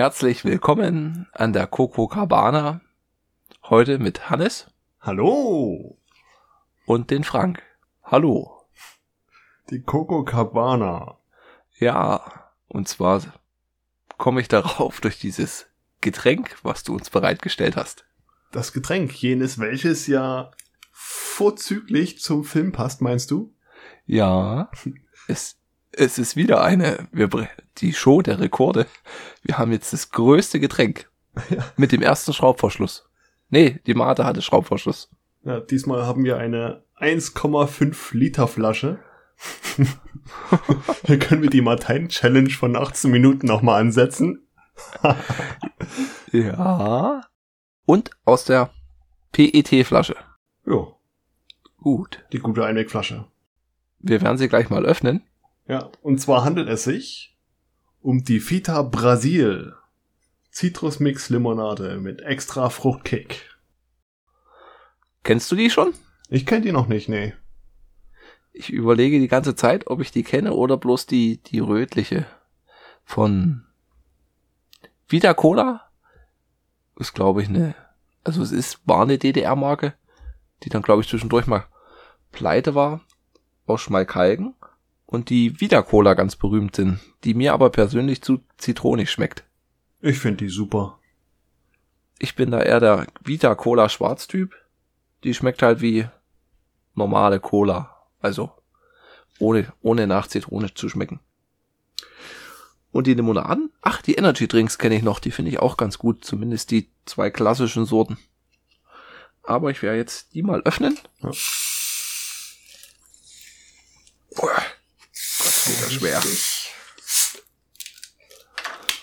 Herzlich willkommen an der Coco Cabana. Heute mit Hannes Hallo, und den Frank. Hallo. die Coco Cabana. Ja, und zwar komme ich darauf durch dieses Getränk, was du uns bereitgestellt hast. Das Getränk, jenes welches ja vorzüglich zum Film passt, meinst du? Ja, es, es ist wieder eine, wir, die Show der Rekorde. Wir haben jetzt das größte Getränk. Mit dem ersten Schraubverschluss. Nee, die Mate hatte Schraubverschluss. Ja, diesmal haben wir eine 1,5 Liter Flasche. Hier können wir die Martijn-Challenge von 18 Minuten nochmal ansetzen. Ja. Und aus der PET-Flasche. Jo, Gut. die gute Einwegflasche. Wir werden sie gleich mal öffnen. Ja, und zwar handelt es sich um die Vita Brasil Zitrusmix Limonade mit extra Fruchtkick. Kennst du die schon? Ich kenne die noch nicht, nee. Ich überlege die ganze Zeit, ob ich die kenne oder bloß die, die rötliche von Vita Cola. Ist, glaube ich, eine, also es ist, war eine DDR-Marke, die dann, glaube ich, zwischendurch mal pleite war, aus Schmalkalden und die Vita Cola ganz berühmt sind, die mir aber persönlich zu zitronig schmeckt. Ich finde die super. Ich bin da eher der Vita Cola Schwarztyp. Die schmeckt halt wie normale Cola. Also ohne, ohne nach Zitrone zu schmecken. Und die Limonaden? Ach, die Energy Drinks kenne ich noch. Die finde ich auch ganz gut. Zumindest die zwei klassischen Sorten. Aber ich werde jetzt die mal öffnen. Ja. Ja schwer.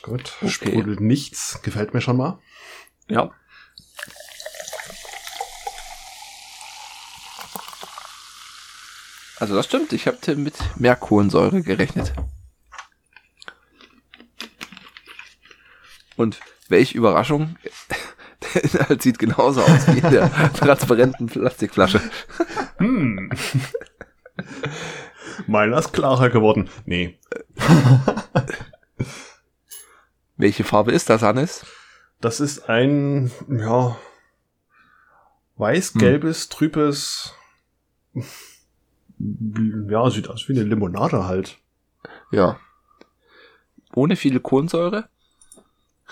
Gut, Okay. sprudelt nichts. Gefällt mir schon mal. Ja. Also das stimmt, ich habe mit mehr Kohlensäure gerechnet. Und welche Überraschung, der Inhalt sieht genauso aus wie in der transparenten Plastikflasche. Hm. Meiner ist klarer geworden. Nee, Welche Farbe ist das, Hannes? das ist ein, ja, weiß-gelbes, trübes, ja, sieht aus wie eine Limonade halt. Ja. Ohne viele Kohlensäure.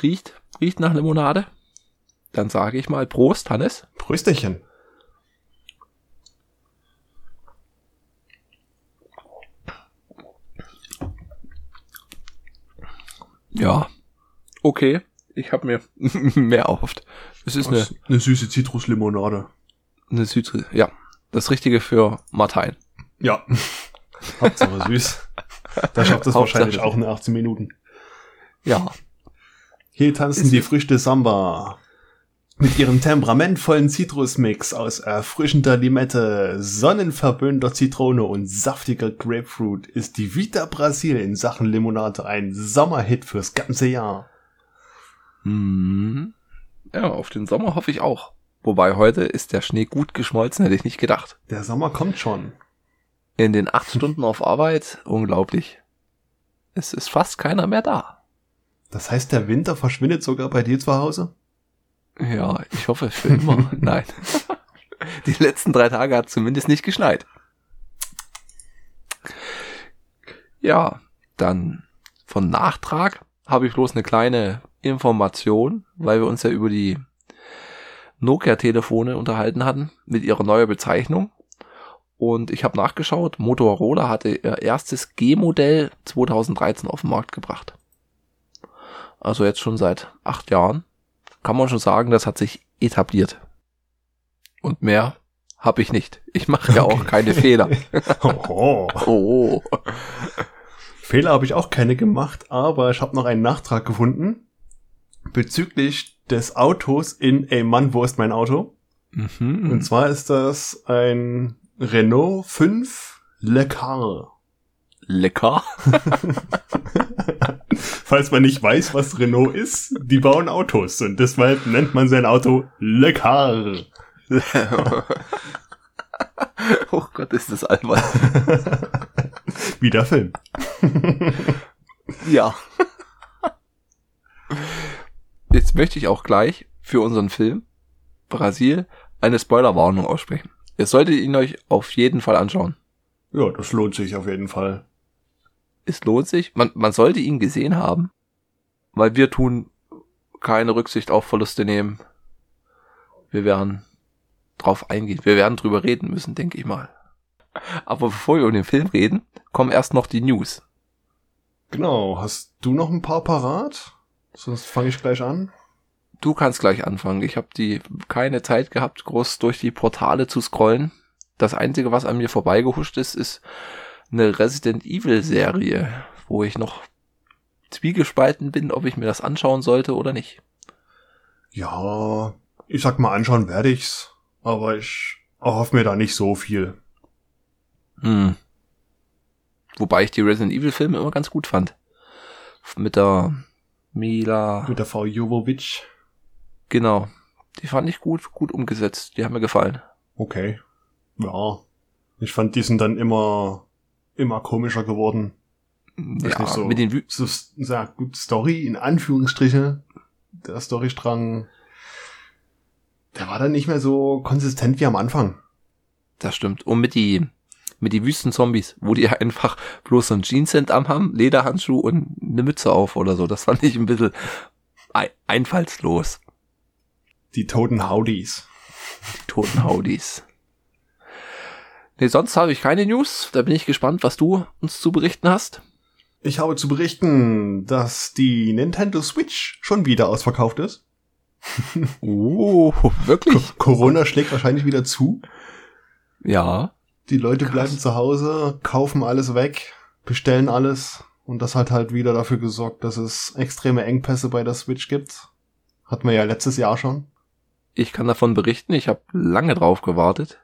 Riecht, riecht nach Limonade. Dann sage ich mal Prost, Hannes. Prösterchen. Ja. Okay. Ich habe mir mehr erhofft. Es ist eine, eine süße Zitruslimonade. eine Süd ja, das Richtige für Martein. Ja. Hauptsache süß. Da schafft es wahrscheinlich auch in 18 Minuten. Ja. Hier tanzen Ist- die Früchte Samba. Mit ihrem temperamentvollen Zitrusmix aus erfrischender Limette, sonnenverböhnter Zitrone und saftiger Grapefruit ist die Vita Brasil in Sachen Limonade ein Sommerhit fürs ganze Jahr. Hm. Ja, auf den Sommer hoffe ich auch. Wobei heute ist der Schnee gut geschmolzen, hätte ich nicht gedacht. Der Sommer kommt schon. In den acht Stunden auf Arbeit, unglaublich. Es ist fast keiner mehr da. Das heißt, der Winter verschwindet sogar bei dir zu Hause? Ja, ich hoffe für immer. Nein. Die letzten drei Tage hat zumindest nicht geschneit. Ja, dann von Nachtrag habe ich bloß eine kleine Information, weil wir uns ja über die Nokia-Telefone unterhalten hatten mit ihrer neuen Bezeichnung. Und ich habe nachgeschaut, Motorola hatte ihr erstes G-Modell 2013 auf den Markt gebracht. Also jetzt schon seit acht Jahren kann man schon sagen, das hat sich etabliert. Und mehr habe ich nicht. Ich mache ja auch keine Fehler. Oh. Oh. Fehler habe ich auch keine gemacht, aber ich habe noch einen Nachtrag gefunden bezüglich des Autos in Ey Mann, wo ist mein Auto? Mhm. Und zwar ist das ein Renault 5 Le Car. Lecker. Falls man nicht weiß, was Renault ist, die bauen Autos und deshalb nennt man sein Auto Le Car. oh Gott, ist das albern. Wie der Film. Ja. jetzt möchte ich auch gleich für unseren Film Brasil eine Spoilerwarnung aussprechen. Ihr solltet ihn euch auf jeden Fall anschauen. Ja, das lohnt sich auf jeden Fall. Es lohnt sich. Man, man sollte ihn gesehen haben, weil wir tun keine Rücksicht auf Verluste nehmen. Wir werden drauf eingehen. Wir werden drüber reden müssen, denke ich mal. Aber bevor wir über den Film reden, kommen erst noch die News. Genau. Hast du noch ein paar parat? Sonst fange ich gleich an. Du kannst gleich anfangen. Ich habe die keine Zeit gehabt, groß durch die Portale zu scrollen. Das einzige, was an mir vorbeigehuscht ist, ist eine Resident Evil Serie, wo ich noch zwiegespalten bin, ob ich mir das anschauen sollte oder nicht. Ja, ich sag mal, anschauen werde ich's, aber ich erhoffe mir da nicht so viel. Hm. Wobei ich die Resident Evil Filme immer ganz gut fand. Mit der Mila. Mit der Frau Jovovic. Genau. Die fand ich gut, gut umgesetzt. Die haben mir gefallen. Okay. Ja. Ich fand die sind dann immer, immer komischer geworden. Ja, so, mit den so, ja, gut, Story, in Anführungsstriche. Der Storystrang, der war dann nicht mehr so konsistent wie am Anfang. Das stimmt. Und mit die, mit die Wüstenzombies, wo die einfach bloß so ein Jeanshemd am haben, Lederhandschuh und eine Mütze auf oder so. Das fand ich ein bisschen ei- einfallslos. Die toten Howdies. Die toten Howdies. Nee, sonst habe ich keine News. Da bin ich gespannt, was du uns zu berichten hast. Ich habe zu berichten, dass die Nintendo Switch schon wieder ausverkauft ist. Oh, wirklich? Corona schlägt wahrscheinlich wieder zu. Ja. Die Leute Krass. bleiben zu Hause, kaufen alles weg, bestellen alles. Und das hat halt wieder dafür gesorgt, dass es extreme Engpässe bei der Switch gibt. Hatten wir ja letztes Jahr schon. Ich kann davon berichten. Ich habe lange drauf gewartet.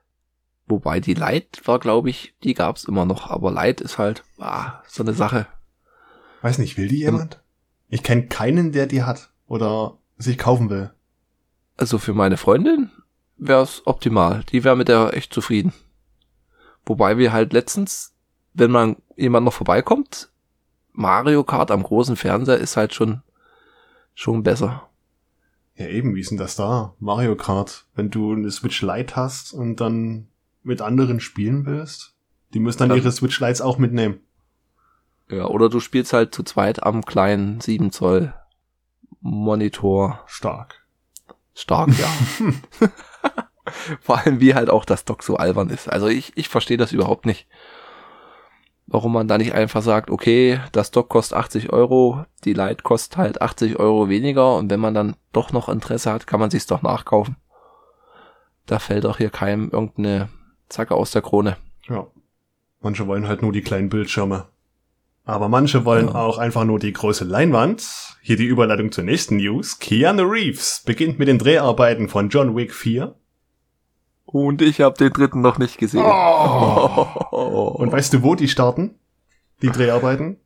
Wobei die Light war, glaube ich, die gab's immer noch. Aber Light ist halt ah, so eine Sache. Weiß nicht, will die jemand? Ich kenne keinen, der die hat oder sich kaufen will. Also für meine Freundin wäre es optimal. Die wäre mit der echt zufrieden. Wobei wir halt letztens, wenn man jemand noch vorbeikommt, Mario Kart am großen Fernseher ist halt schon schon besser. Ja, eben, wie ist denn das da? Mario Kart. Wenn du eine Switch Lite hast und dann mit anderen spielen willst, die müssen dann, Dann- ihre Switch Lites auch mitnehmen. Ja, oder du spielst halt zu zweit am kleinen 7 Zoll Monitor. Stark. Stark, ja. Vor allem wie halt auch das Dock so albern ist. Also ich, ich verstehe das überhaupt nicht. Warum man da nicht einfach sagt, okay, das Dock kostet 80 Euro, die Lite kostet halt 80 Euro weniger und wenn man dann doch noch Interesse hat, kann man sich's doch nachkaufen. Da fällt auch hier keinem irgendeine Zacke aus der Krone. Ja. Manche wollen halt nur die kleinen Bildschirme. Aber manche wollen Ja. auch einfach nur die große Leinwand. Hier die Überleitung zur nächsten News. Keanu Reeves beginnt mit den Dreharbeiten von John Wick 4. Und ich habe den dritten noch nicht gesehen. Oh. Und weißt du, wo die starten? Die Dreharbeiten?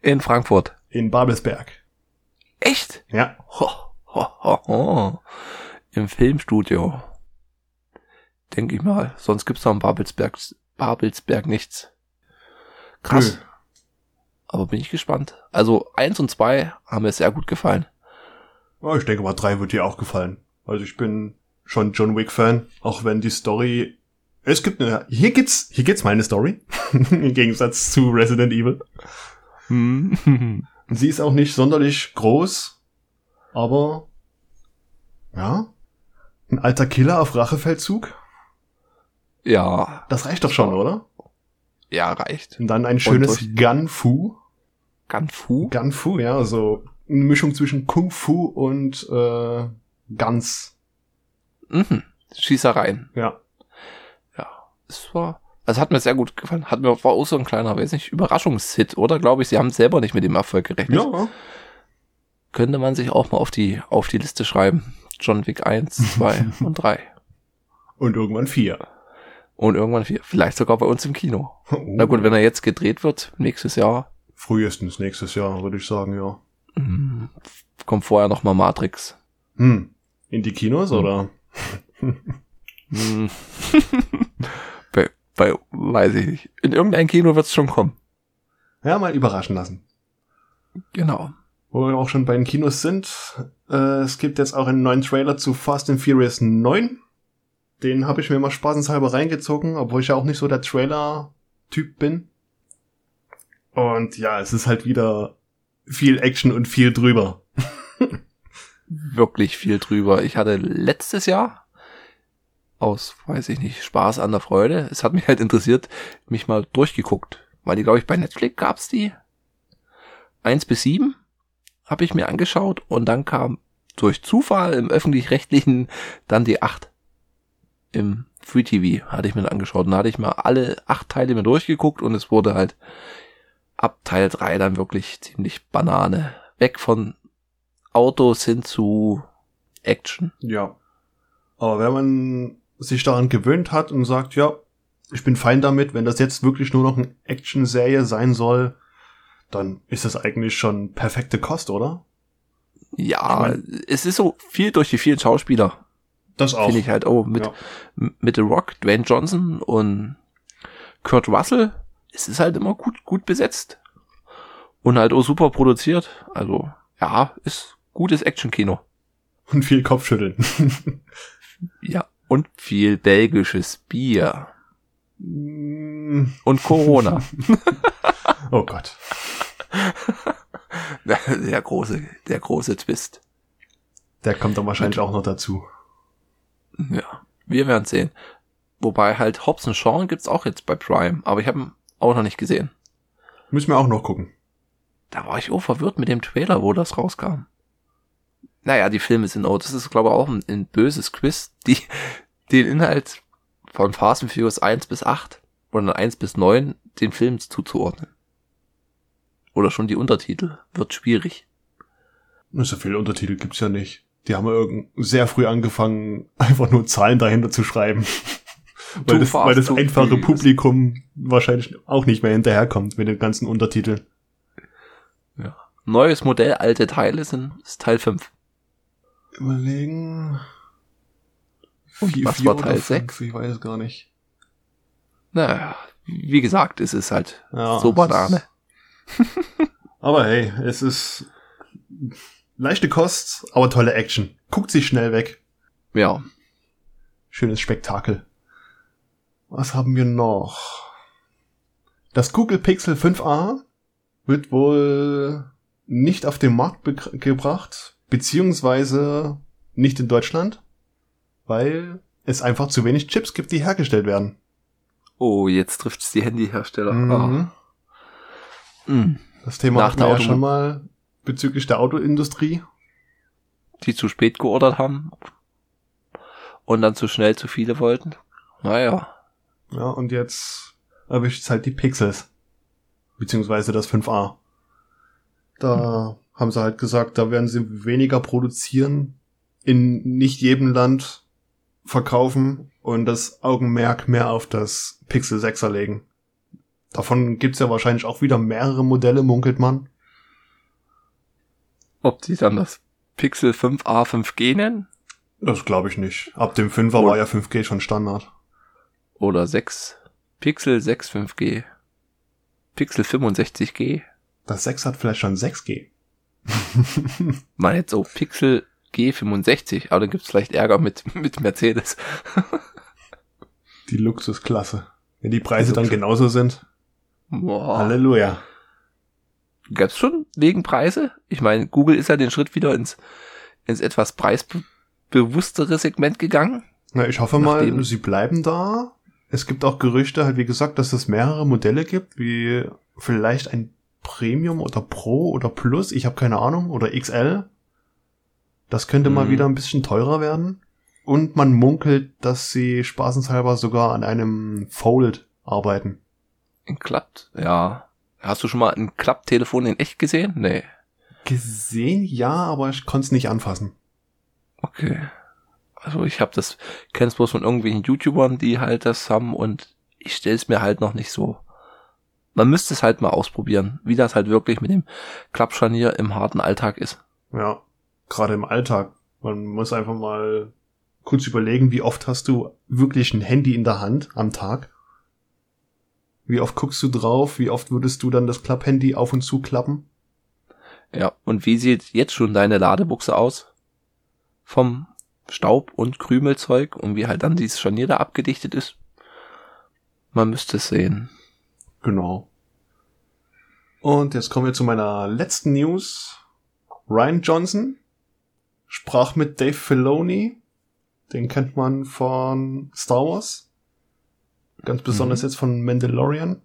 In Frankfurt. In Babelsberg. Echt? Ja. Ho, ho, ho, ho. Im Filmstudio. Denke ich mal. Sonst gibt's da in Babelsberg, Babelsberg nichts. Krass. Nö. Aber bin ich gespannt. Also eins und zwei haben mir sehr gut gefallen. Oh, ich denke mal, drei wird dir auch gefallen. Also ich bin schon John Wick Fan, auch wenn die Story es gibt eine, hier gibt's, hier gibt's mal eine Story. Im Gegensatz zu Resident Evil. Hm. Und sie ist auch nicht sonderlich groß, aber ja, ein alter Killer auf Rachefeldzug, ja, das reicht doch schon, oder? ja, reicht. Und dann ein schönes durch- Gun-Fu. Ganfu? Gun-Fu, ja, also eine Mischung zwischen Kung Fu und äh, Guns. Mhm. Schießereien. Ja. Ja, es war, also hat mir sehr gut gefallen. Hat mir war auch so ein kleiner, weiß nicht, Überraschungshit, oder? Glaube ich, sie haben selber nicht mit dem Erfolg gerechnet. Ja. könnte man sich auch mal auf die, auf die Liste schreiben. John Wick 1, 2 und 3. Und irgendwann vier. Und irgendwann. Vielleicht sogar bei uns im Kino. Na gut, wenn er jetzt gedreht wird, nächstes Jahr, Frühestens nächstes Jahr, würde ich sagen, ja. mm, kommt vorher noch mal Matrix. Hm. In die Kinos Hm. oder? Mm. bei, bei, weiß ich nicht. In irgendein Kino wird's schon kommen. Ja, mal überraschen lassen. Genau. Wo wir auch schon bei den Kinos sind. Äh, es gibt jetzt auch einen neuen Trailer zu Fast and Furious 9. Den habe ich mir mal spaßenshalber reingezogen, obwohl ich ja auch nicht so der Trailer-Typ bin. Und ja, es ist halt wieder viel Action und viel drüber. Wirklich viel drüber. Ich hatte letztes Jahr aus, weiß ich nicht, Spaß an der Freude. Es hat mich halt interessiert, mich mal durchgeguckt. Weil die, glaube ich, bei Netflix gab's die. Eins bis sieben habe ich mir angeschaut und dann kam durch Zufall im öffentlich-rechtlichen dann die acht im Free TV hatte ich mir angeschaut. Und da hatte ich mal alle acht Teile mir durchgeguckt und es wurde halt ab Teil drei dann wirklich ziemlich Banane. Weg von Autos hin zu Action. Ja. Aber wenn man sich daran gewöhnt hat und sagt, ja, ich bin fein damit, wenn das jetzt wirklich nur noch eine Action-Serie sein soll, dann ist das eigentlich schon perfekte Kost, oder? Ja, ich mein, es ist so viel durch die vielen Schauspieler. Das auch. Finde ich halt, oh, mit, ja. mit The Rock, Dwayne Johnson und Kurt Russell, es ist halt immer gut, gut besetzt. Und halt auch super produziert. Also, ja, ist gutes Action-Kino. Und viel Kopfschütteln. ja, und viel belgisches Bier. Mm. Und Corona. oh Gott. Der große, der große Twist. Der kommt dann wahrscheinlich auch noch dazu. Ja, wir werden sehen. Wobei halt Hobbs Shaw gibt's auch jetzt bei Prime, aber ich habe ihn auch noch nicht gesehen. Müssen wir auch noch gucken. Da war ich auch verwirrt mit dem Trailer, wo das rauskam. Naja, die Filme sind auch, das ist glaube ich auch ein, ein böses Quiz, die den Inhalt von Fast and Furious 1 bis 8 oder 1 bis 9 den Film zuzuordnen. Oder schon die Untertitel. Wird schwierig. So viele Untertitel gibt's ja nicht. Die haben sehr früh angefangen, einfach nur Zahlen dahinter zu schreiben. weil, das, weil das einfache Publikum wahrscheinlich auch nicht mehr hinterherkommt mit den ganzen Untertiteln. Ja. Neues Modell, alte Teile sind ist Teil 5. Überlegen. Und was war Teil 6? Ich weiß es gar nicht. Naja, wie gesagt, es ist halt ja, so Banane. aber hey, es ist leichte Kost, aber tolle Action. Guckt sich schnell weg. Ja. Schönes Spektakel. Was haben wir noch? Das Google Pixel 5a wird wohl nicht auf den Markt gebracht, beziehungsweise nicht in Deutschland weil es einfach zu wenig Chips gibt, die hergestellt werden. Oh, jetzt trifft es die Handyhersteller. Mhm. Oh. Mhm. Das Thema Nach hatten wir ja schon mal bezüglich der Autoindustrie. Die zu spät geordert haben und dann zu schnell zu viele wollten. Naja. Ja, und jetzt erwischt es halt die Pixels. Beziehungsweise das 5a. Da hm. haben sie halt gesagt, da werden sie weniger produzieren. In nicht jedem Land verkaufen und das Augenmerk mehr auf das Pixel 6er legen. Davon gibt's ja wahrscheinlich auch wieder mehrere Modelle, munkelt man. Ob die dann das Pixel 5a 5G nennen? Das glaube ich nicht. Ab dem 5er oder war ja 5G schon Standard. Oder 6. Pixel 6 5G. Pixel 65G. Das 6 hat vielleicht schon 6G. Man jetzt so Pixel G65, aber dann gibt's vielleicht Ärger mit, mit Mercedes. die Luxusklasse. Wenn die Preise die dann genauso sind. Boah. Halleluja. Gab's schon wegen Preise? Ich meine, Google ist ja den Schritt wieder ins, ins etwas preisbewusstere Segment gegangen. Na, ich hoffe mal, sie bleiben da. Es gibt auch Gerüchte, halt wie gesagt, dass es mehrere Modelle gibt, wie vielleicht ein Premium oder Pro oder Plus, ich habe keine Ahnung, oder XL. Das könnte mhm. mal wieder ein bisschen teurer werden. Und man munkelt, dass sie spaßenshalber sogar an einem Fold arbeiten. Klappt? Ja. Hast du schon mal ein Klapptelefon in echt gesehen? Nee. Gesehen ja, aber ich konnte es nicht anfassen. Okay. Also ich habe das, kenne es bloß von irgendwelchen YouTubern, die halt das haben und ich stelle es mir halt noch nicht so. Man müsste es halt mal ausprobieren, wie das halt wirklich mit dem Klappscharnier im harten Alltag ist. Ja gerade im Alltag. Man muss einfach mal kurz überlegen, wie oft hast du wirklich ein Handy in der Hand am Tag? Wie oft guckst du drauf? Wie oft würdest du dann das Klapphandy auf und zu klappen? Ja, und wie sieht jetzt schon deine Ladebuchse aus? Vom Staub und Krümelzeug und wie halt dann dieses Scharnier da abgedichtet ist? Man müsste es sehen. Genau. Und jetzt kommen wir zu meiner letzten News. Ryan Johnson sprach mit Dave Filoni. Den kennt man von Star Wars. Ganz besonders Mhm. jetzt von Mandalorian.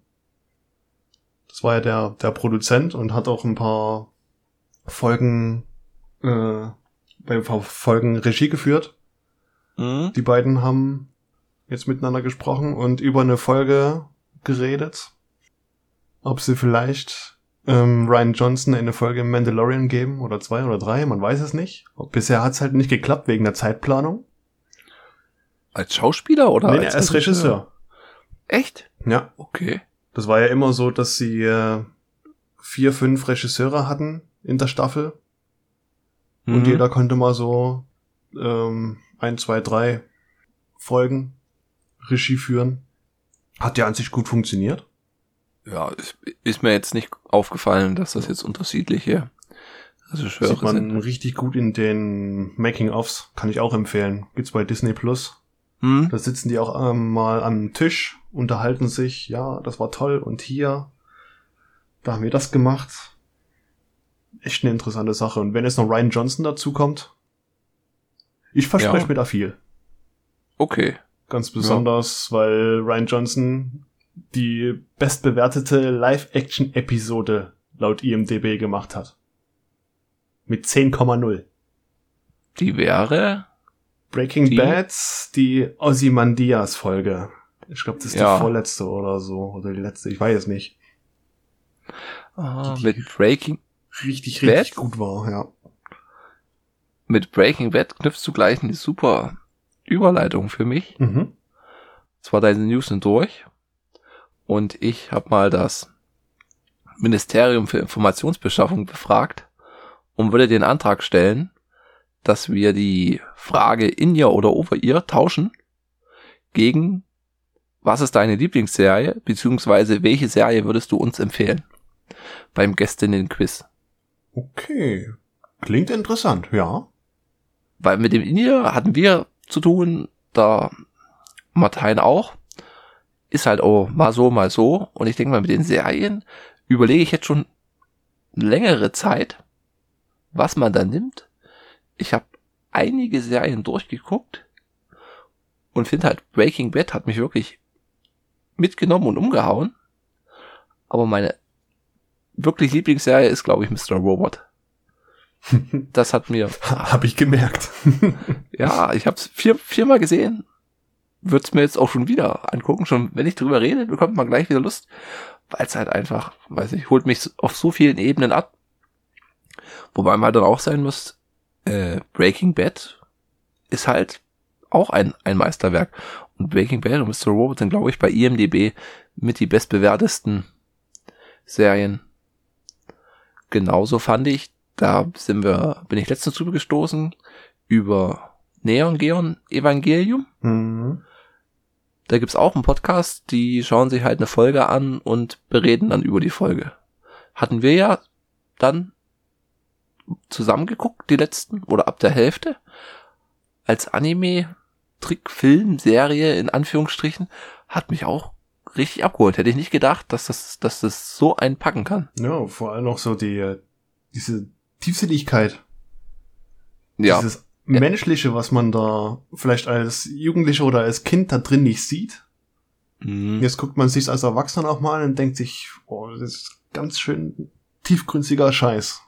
Das war ja der, der Produzent und hat auch ein paar Folgen, äh, bei ein paar Folgen Regie geführt. Mhm. Die beiden haben jetzt miteinander gesprochen und über eine Folge geredet. Ob sie vielleicht ähm, Ryan Johnson eine Folge Mandalorian geben oder zwei oder drei, man weiß es nicht. Bisher hat es halt nicht geklappt wegen der Zeitplanung. Als Schauspieler oder nee, als, als Regisseur. Echt? Ja, Okay. das war ja immer so, dass sie äh, vier, fünf Regisseure hatten in der Staffel und Mhm. jeder konnte mal so ähm, ein, zwei, drei Folgen Regie führen. Hat ja an sich gut funktioniert. Ja, ist, ist mir jetzt nicht aufgefallen, dass das jetzt unterschiedliche Regisseure Sieht man sind. richtig gut in den Making-ofs. Kann ich auch empfehlen. Gibt's bei Disney Plus. Hm? Da sitzen die auch ähm, mal am Tisch, unterhalten sich. Ja, das war toll. Und hier, da haben wir das gemacht. Echt eine interessante Sache. Und wenn jetzt noch Ryan Johnson dazu kommt, ich verspreche Ja. mir da viel. Okay. Ganz besonders, weil Ryan Johnson die bestbewertete Live-Action-Episode laut IMDB gemacht hat. Mit 10,0. Die wäre. Breaking Die? Bad, die Ozymandias Folge. Ich glaube, das ist Ja. die vorletzte oder so. Oder die letzte, ich weiß es nicht. Ah, Die- mit Breaking, Richtig, Bad? richtig gut war, ja. mit Breaking Bad knüpfst du gleich eine super Überleitung für mich. Mhm. Zwar deine News sind durch. Und ich habe mal das Ministerium für Informationsbeschaffung befragt und würde den Antrag stellen, dass wir die Frage in ihr oder over ihr tauschen gegen was ist deine Lieblingsserie, beziehungsweise welche Serie würdest du uns empfehlen beim Gästinnen-Quiz? Okay. Klingt interessant, ja. Weil mit dem in ihr hatten wir zu tun, da Martin auch. Ist halt auch mal so, mal so. Und ich denke mal, mit den Serien überlege ich jetzt schon längere Zeit, was man da nimmt. Ich habe einige Serien durchgeguckt und finde halt Breaking Bad hat mich wirklich mitgenommen und umgehauen. Aber meine wirklich Lieblingsserie ist, glaube ich, Mr. Robot. Das hat mir Hab ich gemerkt. ja, ich habe es vier, viermal gesehen. Würd's mir jetzt auch schon wieder angucken. Schon wenn ich drüber rede, bekommt man gleich wieder Lust. Weil es halt einfach, weiß ich, holt mich auf so vielen Ebenen ab. Wobei man halt dann auch sein muss, äh, Breaking Bad ist halt auch ein, ein Meisterwerk. Und Breaking Bad und Mr. Robot sind, glaube ich, bei IMDB mit die bestbewertesten Serien. Genauso fand ich, da sind wir, bin ich letztens drüber gestoßen, über Neon Geon Evangelium. Mhm. Da gibt's auch einen Podcast, die schauen sich halt eine Folge an und bereden dann über die Folge. Hatten wir ja dann zusammengeguckt, die letzten, oder ab der Hälfte, als Anime, Trick, Film, Serie, in Anführungsstrichen, hat mich auch richtig abgeholt. Hätte ich nicht gedacht, dass das, dass das so einen packen kann. Ja, vor allem auch so die, diese Tiefsinnigkeit. Ja, Dieses Menschliche, was man da vielleicht als Jugendlicher oder als Kind da drin nicht sieht. mhm. Jetzt guckt man sich als Erwachsener auch mal an und denkt sich, oh, das ist ganz schön tiefgründiger Scheiß.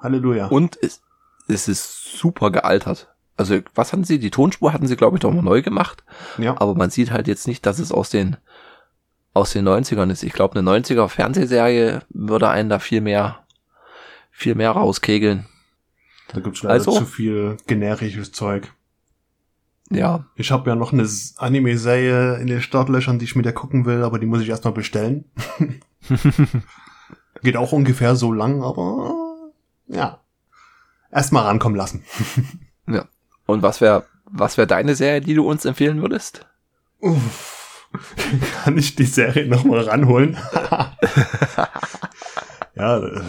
Halleluja. Und es, es ist super gealtert. Also, was hatten sie? Die Tonspur hatten sie, glaube ich, doch mal neu gemacht. ja. Aber man sieht halt jetzt nicht, dass es aus den, aus den 90ern ist. Ich glaube, eine 90er Fernsehserie würde einen da viel mehr, viel mehr rauskegeln. Da gibt's leider Also? zu viel generisches Zeug. Ja, Ich habe ja noch eine Anime-Serie in den Startlöchern, die ich mit der gucken will, aber die muss ich erstmal bestellen. Geht auch ungefähr so lang, aber ja. Erstmal rankommen lassen. Und was wäre, was wäre deine Serie, die du uns empfehlen würdest? Uff. Kann ich die Serie nochmal ranholen? ja, äh,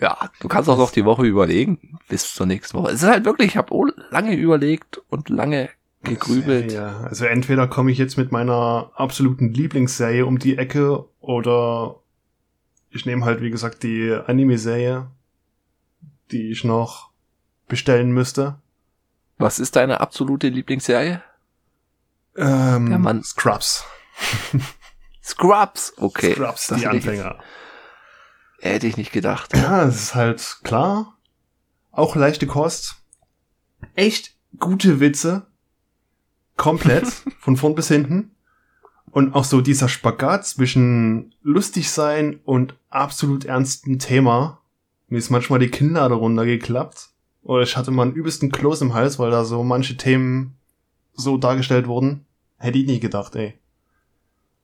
Ja, Du kannst auch noch die Woche überlegen, bis zur nächsten Woche. Es ist halt wirklich, ich habe lange überlegt und lange gegrübelt. Ja, also entweder komme ich jetzt mit meiner absoluten Lieblingsserie um die Ecke oder ich nehme halt, wie gesagt, die Anime-Serie, die ich noch bestellen müsste. Was ist deine absolute Lieblingsserie? Ähm, Ja, Mann. Scrubs. Scrubs, okay. Scrubs, Das die hätte ich- Anfänger. Hätte ich nicht gedacht. Ja, es ist halt klar. Auch leichte Kost. Echt gute Witze. Komplett. von vorn bis hinten. Und auch so dieser Spagat zwischen lustig sein und absolut ernstem Thema. Mir ist manchmal die Kinnlade runtergeklappt. Oder ich hatte mal einen übelsten Kloß im Hals, weil da so manche Themen so dargestellt wurden. Hätte ich nie gedacht, ey.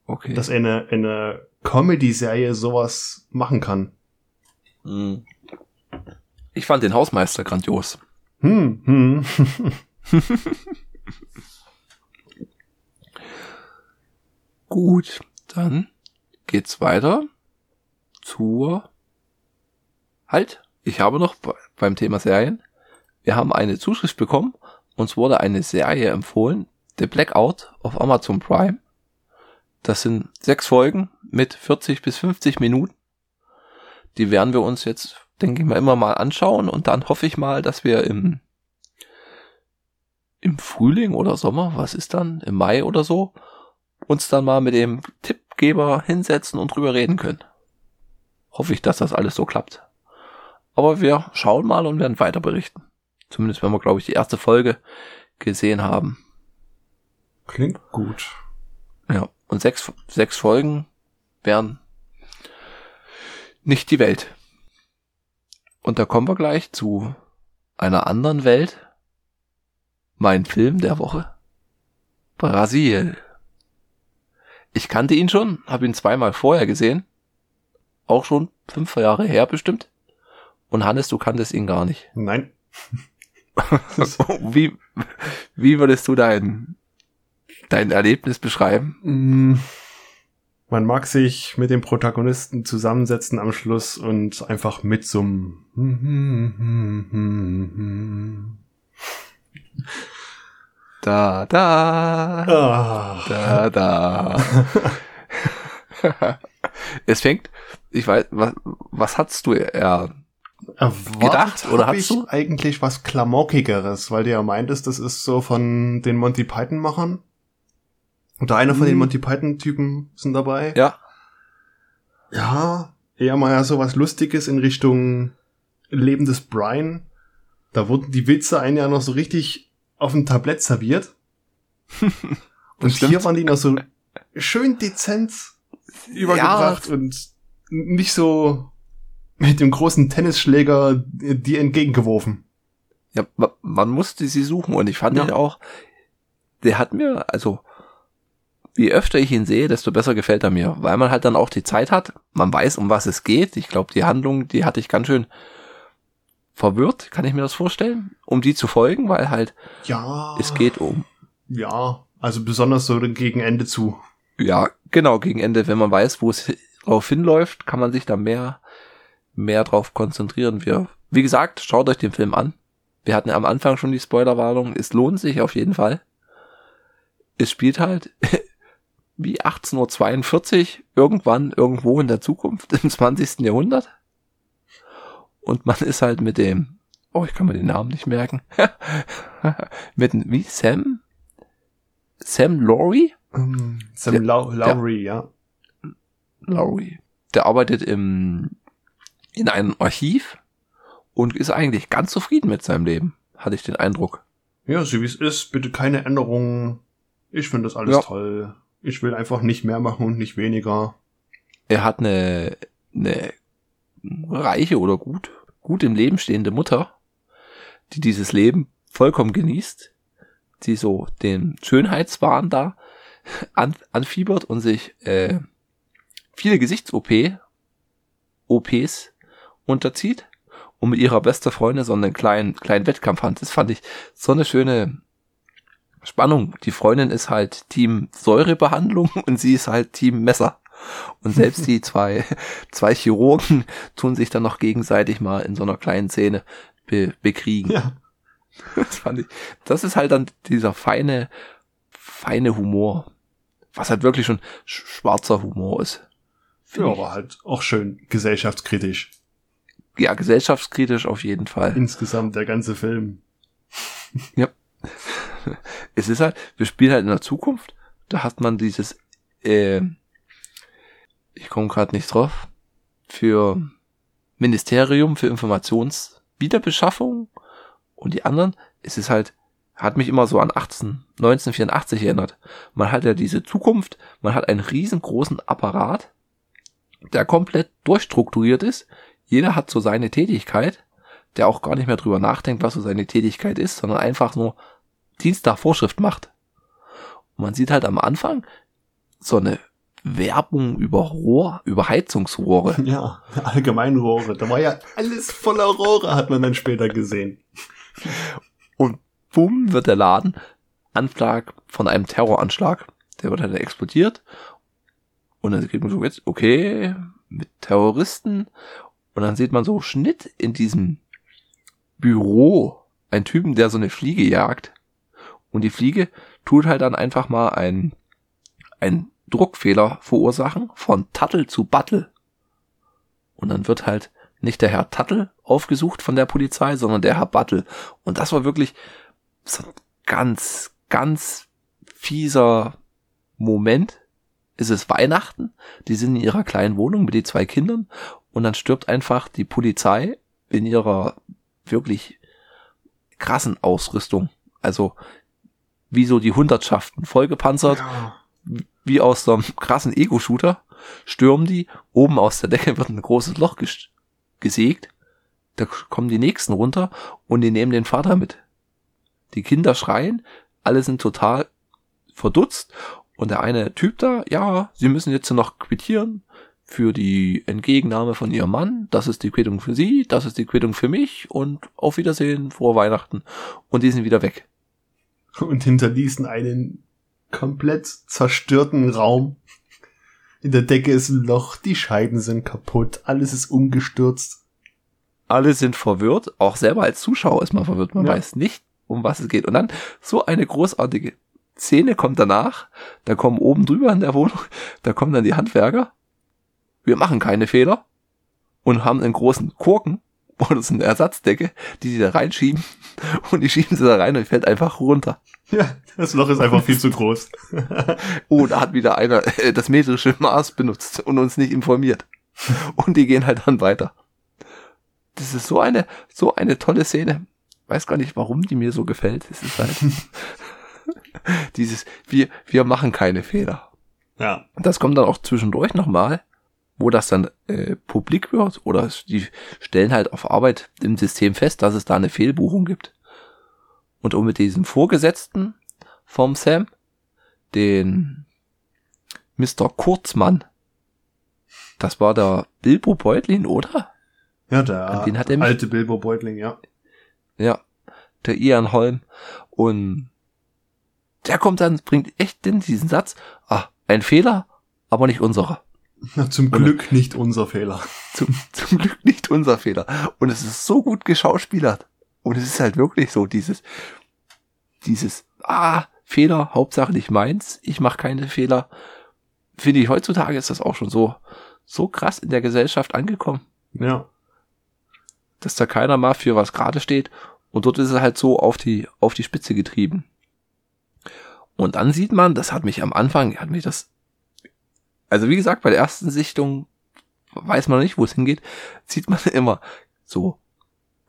Okay. Dass eine, eine Comedy-Serie sowas machen kann. Hm. Ich fand den Hausmeister grandios. Hm, hm. Gut, dann geht's weiter zur Halt, ich habe noch be- beim Thema Serien. Wir haben eine Zuschrift bekommen. Uns wurde eine Serie empfohlen, The Blackout auf Amazon Prime. Das sind sechs Folgen mit 40 bis 50 Minuten. Die werden wir uns jetzt, denke ich mal, immer mal anschauen und dann hoffe ich mal, dass wir im im Frühling oder Sommer, was ist dann, im Mai oder so, uns dann mal mit dem Tippgeber hinsetzen und drüber reden können. Hoffe ich, dass das alles so klappt. Aber wir schauen mal und werden weiter berichten. Zumindest wenn wir, glaube ich, die erste Folge gesehen haben. Klingt gut. Ja, und sechs, sechs Folgen wären nicht die Welt. Und da kommen wir gleich zu einer anderen Welt. Mein Film der Woche. Brasil. Ich kannte ihn schon, habe ihn zweimal vorher gesehen. Auch schon fünf Jahre her bestimmt. Und Hannes, du kanntest ihn gar nicht. Nein. Wie, wie würdest du dein, dein Erlebnis beschreiben? Mm, Man mag sich mit dem Protagonisten zusammensetzen am Schluss und einfach mitsummen. Da, da, Ah. da, da. es fängt, ich weiß, was, was hast du eher? Erwartet gedacht, oder hab hast ich du? eigentlich was Klamaukigeres, weil du ja meintest, das ist so von den Monty Python Machern. Oder einer von den Hm. Monty Python Typen sind dabei. Ja, Ja, eher mal ja sowas Lustiges in Richtung Leben des Brian. Da wurden die Witze einen ja noch so richtig auf dem Tablett serviert. Und stimmt. hier waren die noch so schön dezent übergebracht und nicht so mit dem großen Tennisschläger dir entgegengeworfen. ja, ma- man musste sie suchen und ich fand Ja. ihn auch, der hat mir, also, je öfter ich ihn sehe, desto besser gefällt er mir, weil man halt dann auch die Zeit hat, man weiß, um was es geht. Ich glaube, die Handlung, die hatte ich ganz schön verwirrt, kann ich mir das vorstellen, um die zu folgen, weil halt Ja. es geht um Ja, also besonders so gegen Ende zu. Ja, genau, gegen Ende, wenn man weiß, wo es drauf hinläuft, kann man sich da mehr, mehr drauf konzentrieren. Wir, wie gesagt, schaut euch den Film an. Wir hatten ja am Anfang schon die Spoilerwarnung. Es lohnt sich auf jeden Fall. Es spielt halt wie 1842 irgendwann irgendwo in der Zukunft im 20. Jahrhundert. Und man ist halt mit dem, oh, ich kann mir den Namen nicht merken, mit, dem- wie, Sam? Sam Laurie? Sam Der- Lowry, ja. Lowry. Der arbeitet im, in einem Archiv und ist eigentlich ganz zufrieden mit seinem Leben, hatte ich den Eindruck. Ja, so wie es ist, bitte keine Änderungen. Ich finde das alles Ja. toll. Ich will einfach nicht mehr machen und nicht weniger. Er hat eine, eine reiche oder gut, gut im Leben stehende Mutter, die dieses Leben vollkommen genießt, die so den Schönheitswahn da an, anfiebert und sich äh, viele Gesichts-OP OPs unterzieht und mit ihrer bester Freundin so einen kleinen, kleinen Wettkampf hat. Das fand ich so eine schöne Spannung. Die Freundin ist halt Team Säurebehandlung und sie ist halt Team Messer. Und selbst die zwei, zwei Chirurgen tun sich dann noch gegenseitig mal in so einer kleinen Szene be bekriegen. Ja. Das fand ich, das ist halt dann dieser feine, feine Humor. Was halt wirklich schon sch schwarzer Humor ist. Ja, aber halt auch schön gesellschaftskritisch. Ja, gesellschaftskritisch auf jeden Fall. Insgesamt der ganze Film. Ja. Es ist halt, wir spielen halt in der Zukunft. Da hat man dieses, äh, ich komme gerade nicht drauf, für Ministerium für Informationswiederbeschaffung und die anderen, es ist halt, hat mich immer so an 18, 1984 erinnert. Man hat ja diese Zukunft, man hat einen riesengroßen Apparat, der komplett durchstrukturiert ist. Jeder hat so seine Tätigkeit, der auch gar nicht mehr drüber nachdenkt, was so seine Tätigkeit ist, sondern einfach nur Dienst nach Vorschrift macht. Und man sieht halt am Anfang so eine Werbung über Rohr, über Heizungsrohre. Ja, Allgemeinrohre. Da war ja alles voller Rohre, hat man dann später gesehen. Und bumm wird der Laden Anschlag von einem Terroranschlag. Der wird halt explodiert. Und dann geht man so jetzt, okay, mit Terroristen. Und dann sieht man so Schnitt in diesem Büro. Ein Typen, der so eine Fliege jagt. Und die Fliege tut halt dann einfach mal ein, ein Druckfehler verursachen von Tattel zu Battle. Und dann wird halt nicht der Herr Tattel aufgesucht von der Polizei, sondern der Herr Battle. Und das war wirklich so ein ganz, ganz fieser Moment. Es ist Weihnachten, die sind in ihrer kleinen Wohnung mit den zwei Kindern und dann stirbt einfach die Polizei in ihrer wirklich krassen Ausrüstung. Also wie so die Hundertschaften, vollgepanzert, Ja. wie aus so einem krassen Ego-Shooter, stürmen die, oben aus der Decke wird ein großes Loch ges gesägt, da kommen die nächsten runter und die nehmen den Vater mit. Die Kinder schreien, alle sind total verdutzt und der eine Typ da, ja, sie müssen jetzt noch quittieren für die Entgegennahme von ihrem Mann, das ist die Quittung für sie, das ist die Quittung für mich und auf Wiedersehen, frohe Weihnachten und die sind wieder weg. Und hinterließen einen komplett zerstörten Raum. In der Decke ist ein Loch, die Scheiben sind kaputt, alles ist umgestürzt. alle sind verwirrt, auch selber als Zuschauer ist man verwirrt, man Ja. weiß nicht, um was es geht. Und dann so eine großartige Szene kommt danach, da kommen oben drüber in der Wohnung, da kommen dann die Handwerker, wir machen keine Fehler und haben einen großen Korken oder so eine Ersatzdecke, die sie da reinschieben und die schieben sie da rein und fällt einfach runter. Ja, das Loch ist einfach viel zu groß. Oh, da hat wieder einer äh, das metrische Maß benutzt und uns nicht informiert. Und die gehen halt dann weiter. Das ist so eine, so eine tolle Szene. Weiß gar nicht, warum die mir so gefällt. Es ist halt dieses, wir, wir machen keine Fehler. Ja. Und das kommt dann auch zwischendurch nochmal, wo das dann äh, publik wird oder die stellen halt auf Arbeit im System fest, dass es da eine Fehlbuchung gibt. Und um mit diesem Vorgesetzten vom Sam, den Mr. Kurzmann, das war der Bilbo Beutlin, oder? Ja, der An wen hat er alte Bilbo Beutling, ja. Ja, der Ian Holm. Und der kommt dann, bringt echt den, diesen Satz, ah, ein Fehler, aber nicht unserer. Na, zum Glück nicht unser Fehler. Zum, zum Glück nicht unser Fehler. Und es ist so gut geschauspielert. Und es ist halt wirklich so dieses, dieses, ah, Fehler, Hauptsache nicht meins, ich mache keine Fehler. Finde ich, heutzutage ist das auch schon so, so krass in der Gesellschaft angekommen, Ja. dass da keiner mal für was gerade steht. Und dort ist es halt so auf die, auf die Spitze getrieben. Und dann sieht man, das hat mich am Anfang, hat mich das, also wie gesagt, bei der ersten Sichtung weiß man nicht, wo es hingeht, sieht man immer so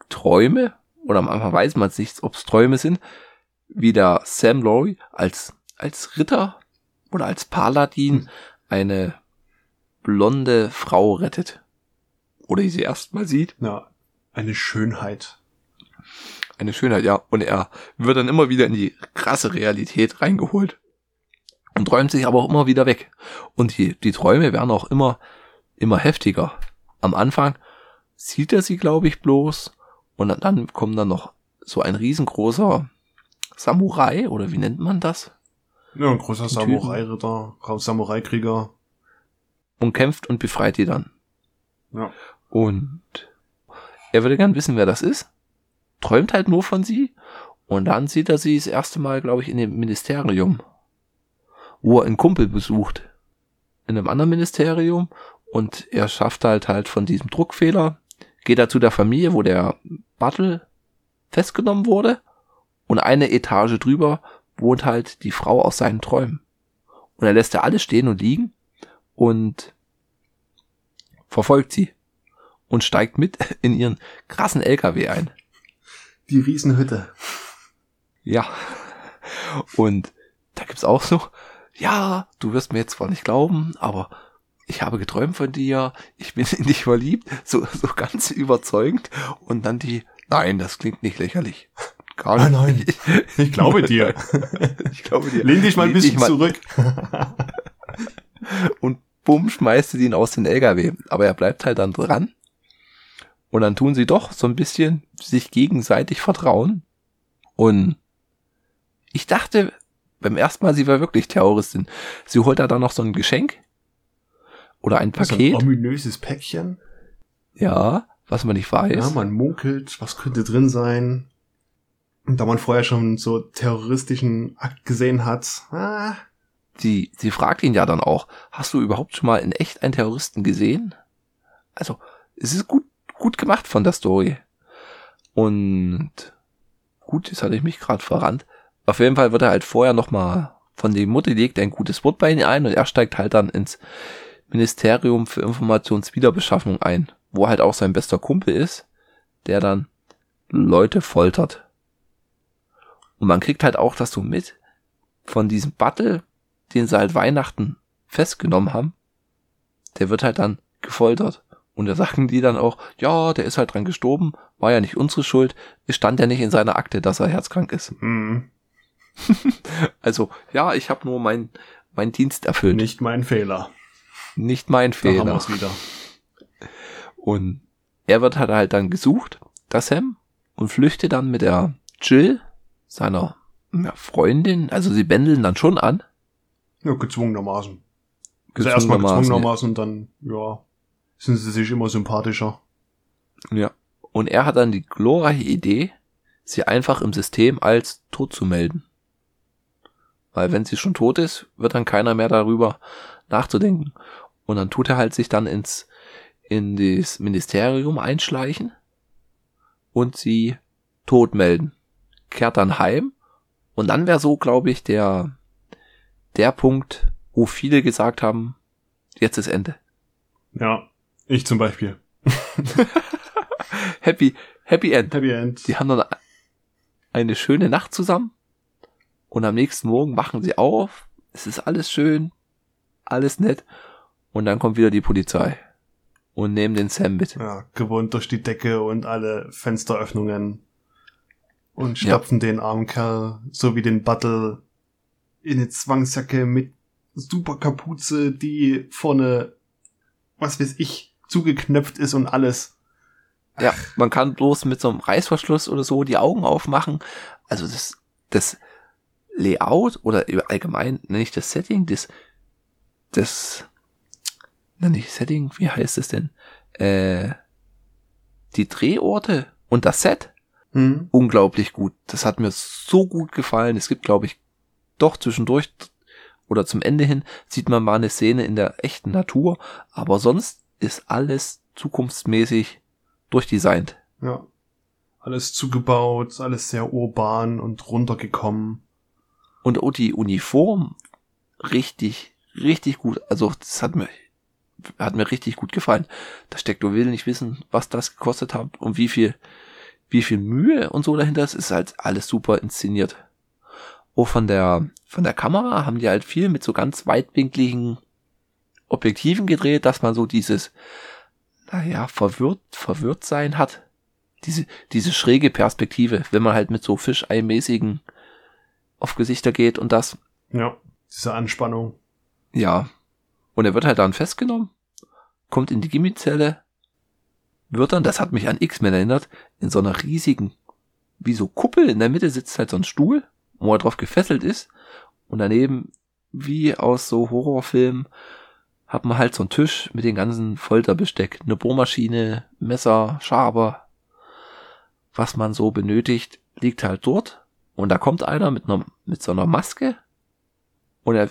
Träume, oder am Anfang weiß man es nicht, ob es Träume sind, wie der Sam Laurie als, als Ritter oder als Paladin eine blonde Frau rettet. Oder die sie erstmal sieht. Ja. Eine Schönheit. Eine Schönheit, ja. Und er wird dann immer wieder in die krasse Realität reingeholt. Und träumt sich aber auch immer wieder weg. Und die, die Träume werden auch immer, immer heftiger. Am Anfang sieht er sie, glaube ich, bloß. Und dann, dann kommt dann noch so ein riesengroßer Samurai, oder wie nennt man das? Ja, ein großer. Samurai-Ritter, Samurai-Krieger. und kämpft und befreit die dann. Ja. Und er würde gern wissen, wer das ist. Träumt halt nur von sie. Und dann sieht er sie das erste Mal, glaube ich, in dem Ministerium, wo er einen Kumpel besucht. In einem anderen Ministerium. Und er schafft halt halt von diesem Druckfehler, geht er zu der Familie, wo der Battle festgenommen wurde. Und eine Etage drüber wohnt halt die Frau aus seinen Träumen. Und er lässt da alles stehen und liegen und verfolgt sie und steigt mit in ihren krassen LKW ein. Die Riesenhütte. Ja. Und da gibt's auch so, ja, du wirst mir jetzt zwar nicht glauben, aber ich habe geträumt von dir, ich bin in dich verliebt, so, so ganz überzeugend. Und dann die, nein, das klingt nicht lächerlich. Gar nicht. Nein, nein. Ich glaube dir. ich glaube dir. Lehn dich mal ein bisschen zurück. und bumm, schmeißt sie ihn aus den LKW. Aber er bleibt halt dann dran. Und dann tun sie doch so ein bisschen sich gegenseitig vertrauen. Und ich dachte beim ersten Mal, sie war wirklich Terroristin. Sie holt da dann noch so ein Geschenk. Oder ein So ein Paket. ominöses Päckchen. ja, was man nicht weiß. Ja, man munkelt, was könnte drin sein. Und da man vorher schon so terroristischen Akt gesehen hat, ah, sie, sie fragt ihn ja dann auch, hast du überhaupt schon mal in echt einen Terroristen gesehen? Also, es ist gut, gut gemacht von der Story. Und gut, jetzt hatte ich mich gerade verrannt. Auf jeden Fall wird er halt vorher nochmal von dem Mutter legt ein gutes Wort bei ihm ein und er steigt halt dann ins Ministerium für Informationswiederbeschaffung ein, wo halt auch sein bester Kumpel ist, der dann Leute foltert. Und man kriegt halt auch das so mit von diesem Battle, den sie halt Weihnachten festgenommen haben, der wird halt dann gefoltert. Und da sagen die dann auch, ja, der ist halt dran gestorben, war ja nicht unsere Schuld, es stand ja nicht in seiner Akte, dass er herzkrank ist. hm, Also, ja, ich habe nur mein, mein Dienst erfüllt, nicht, nicht mein Fehler. mein Da haben Fehler. wir's wieder. Und er wird halt halt dann gesucht, das Sam, und flüchtet dann mit der Jill, seiner ja, Freundin, also sie bändeln dann schon an. Ja, gezwungenermaßen. Also erstmal gezwungenermaßen, gezwungenermaßen und dann, ja, sind sie sich immer sympathischer. Ja. Und er hat dann die glorreiche Idee, sie einfach im System als tot zu melden. Weil wenn sie schon tot ist, wird dann keiner mehr darüber nachzudenken. Und dann tut er halt sich dann ins, in das Ministerium einschleichen und sie tot melden. Kehrt dann heim. Und dann wäre so, glaube ich, der, der Punkt, wo viele gesagt haben, jetzt ist Ende. Ja, ich zum Beispiel. Happy, happy end. Happy End. Die haben dann eine schöne Nacht zusammen und am nächsten Morgen wachen sie auf. Es ist alles schön, alles nett und dann kommt wieder die Polizei und nehmen den Sam mit. Ja, gewohnt durch die Decke und alle Fensteröffnungen. Und Ja. stopfen den armen Kerl, so wie den Battle, in eine Zwangsjacke mit super Kapuze, die vorne, was weiß ich, zugeknöpft ist und alles. Ja, man kann bloß mit so einem Reißverschluss oder so die Augen aufmachen. Also das, das Layout oder allgemein, nenne ich das Setting, das, das, nenne ich Setting, wie heißt es denn? Äh, die Drehorte und das Set Hm? unglaublich gut. Das hat mir so gut gefallen. Es gibt, glaube ich, doch zwischendurch oder zum Ende hin sieht man mal eine Szene in der echten Natur, aber sonst ist alles zukunftsmäßig durchdesignt. Ja. Alles zugebaut, alles sehr urban und runtergekommen. Und auch die Uniform richtig, richtig gut. Also das hat mir, hat mir richtig gut gefallen. Da steckt, du will nicht wissen, was das gekostet hat und wie viel, wie viel Mühe und so dahinter ist. Ist halt alles super inszeniert. Auch von der, von der Kamera haben die halt viel mit so ganz weitwinkligen Objektiven gedreht, dass man so dieses, naja, verwirrt, verwirrt sein hat. Diese, diese schräge Perspektive, wenn man halt mit so Fischei-mäßigen auf Gesichter geht und das, Ja. Diese Anspannung. ja. Und er wird halt dann festgenommen, kommt in die Gimmizelle, wird dann, das hat mich an X-Men erinnert, in so einer riesigen, wie so Kuppel, in der Mitte sitzt halt so ein Stuhl, wo er drauf gefesselt ist, und daneben, wie aus so Horrorfilmen, hat man halt so einen Tisch mit den ganzen Folterbesteck, eine Bohrmaschine, Messer, Schaber, was man so benötigt, liegt halt dort. Und da kommt einer mit einer, mit so einer Maske und er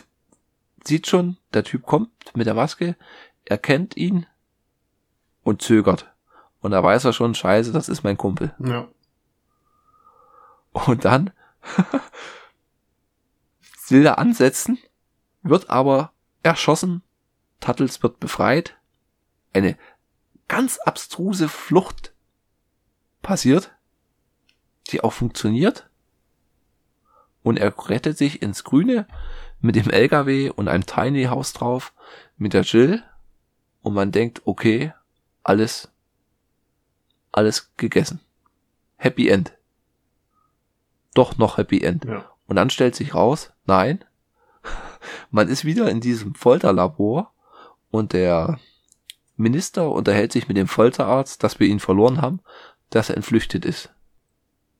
sieht schon, der Typ kommt mit der Maske, er kennt ihn und zögert. Und da weiß er schon, scheiße, das ist mein Kumpel. Ja. Und dann will er ansetzen, wird aber erschossen, Tuttles wird befreit, eine ganz abstruse Flucht passiert, die auch funktioniert, und er rettet sich ins Grüne mit dem LKW und einem Tiny House drauf, mit der Jill, und man denkt, okay, alles, alles gegessen. Happy End. Doch noch Happy End. Ja. Und dann stellt sich raus, nein, man ist wieder in diesem Folterlabor und der Minister unterhält sich mit dem Folterarzt, dass wir ihn verloren haben, dass er entflüchtet ist.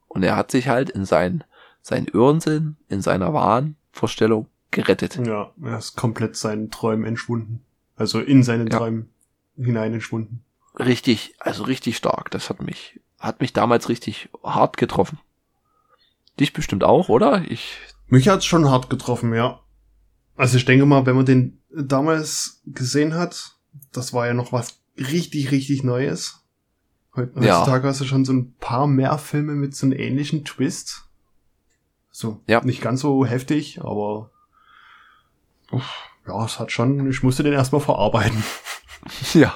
Und er hat sich halt in sein, sein Irrsinn, in seiner Wahnvorstellung gerettet. Ja, er ist komplett seinen Träumen entschwunden. Also in seinen Ja. Träumen hinein entschwunden. Richtig, also richtig stark. Das hat mich, hat mich damals richtig hart getroffen. Dich bestimmt auch, oder? Ich, Mich hat's schon hart getroffen, ja. Also ich denke mal, wenn man den damals gesehen hat, das war ja noch was richtig, richtig Neues. Heut- Ja. Heutzutage hast du schon so ein paar mehr Filme mit so einem ähnlichen Twist. So, Ja. nicht ganz so heftig, aber uff, ja, es hat schon, ich musste den erstmal verarbeiten. ja.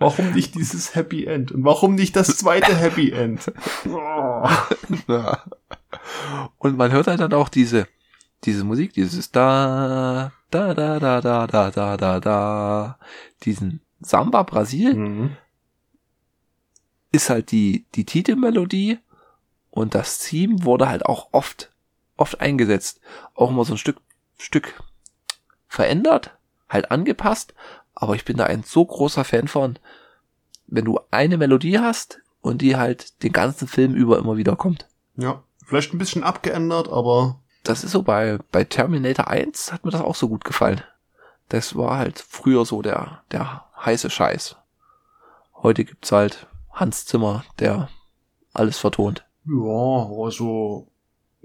Warum nicht dieses Happy End? Und warum nicht das zweite Happy End? Oh. Ja. Und man hört halt dann auch diese, diese Musik, dieses da, da, da, da, da, da, da, da, da, diesen Samba Brasil Mhm. ist halt die, die Titelmelodie und das Theme wurde halt auch oft, oft eingesetzt. Auch immer so ein Stück, Stück verändert, halt angepasst, aber ich bin da ein so großer Fan von, wenn du eine Melodie hast und die halt den ganzen Film über immer wieder kommt. Ja, vielleicht ein bisschen abgeändert, aber Das ist so bei, bei Terminator 1 hat mir das auch so gut gefallen. Das war halt früher so der, der heiße Scheiß. Heute gibt's halt Hans Zimmer, der alles vertont. Ja, also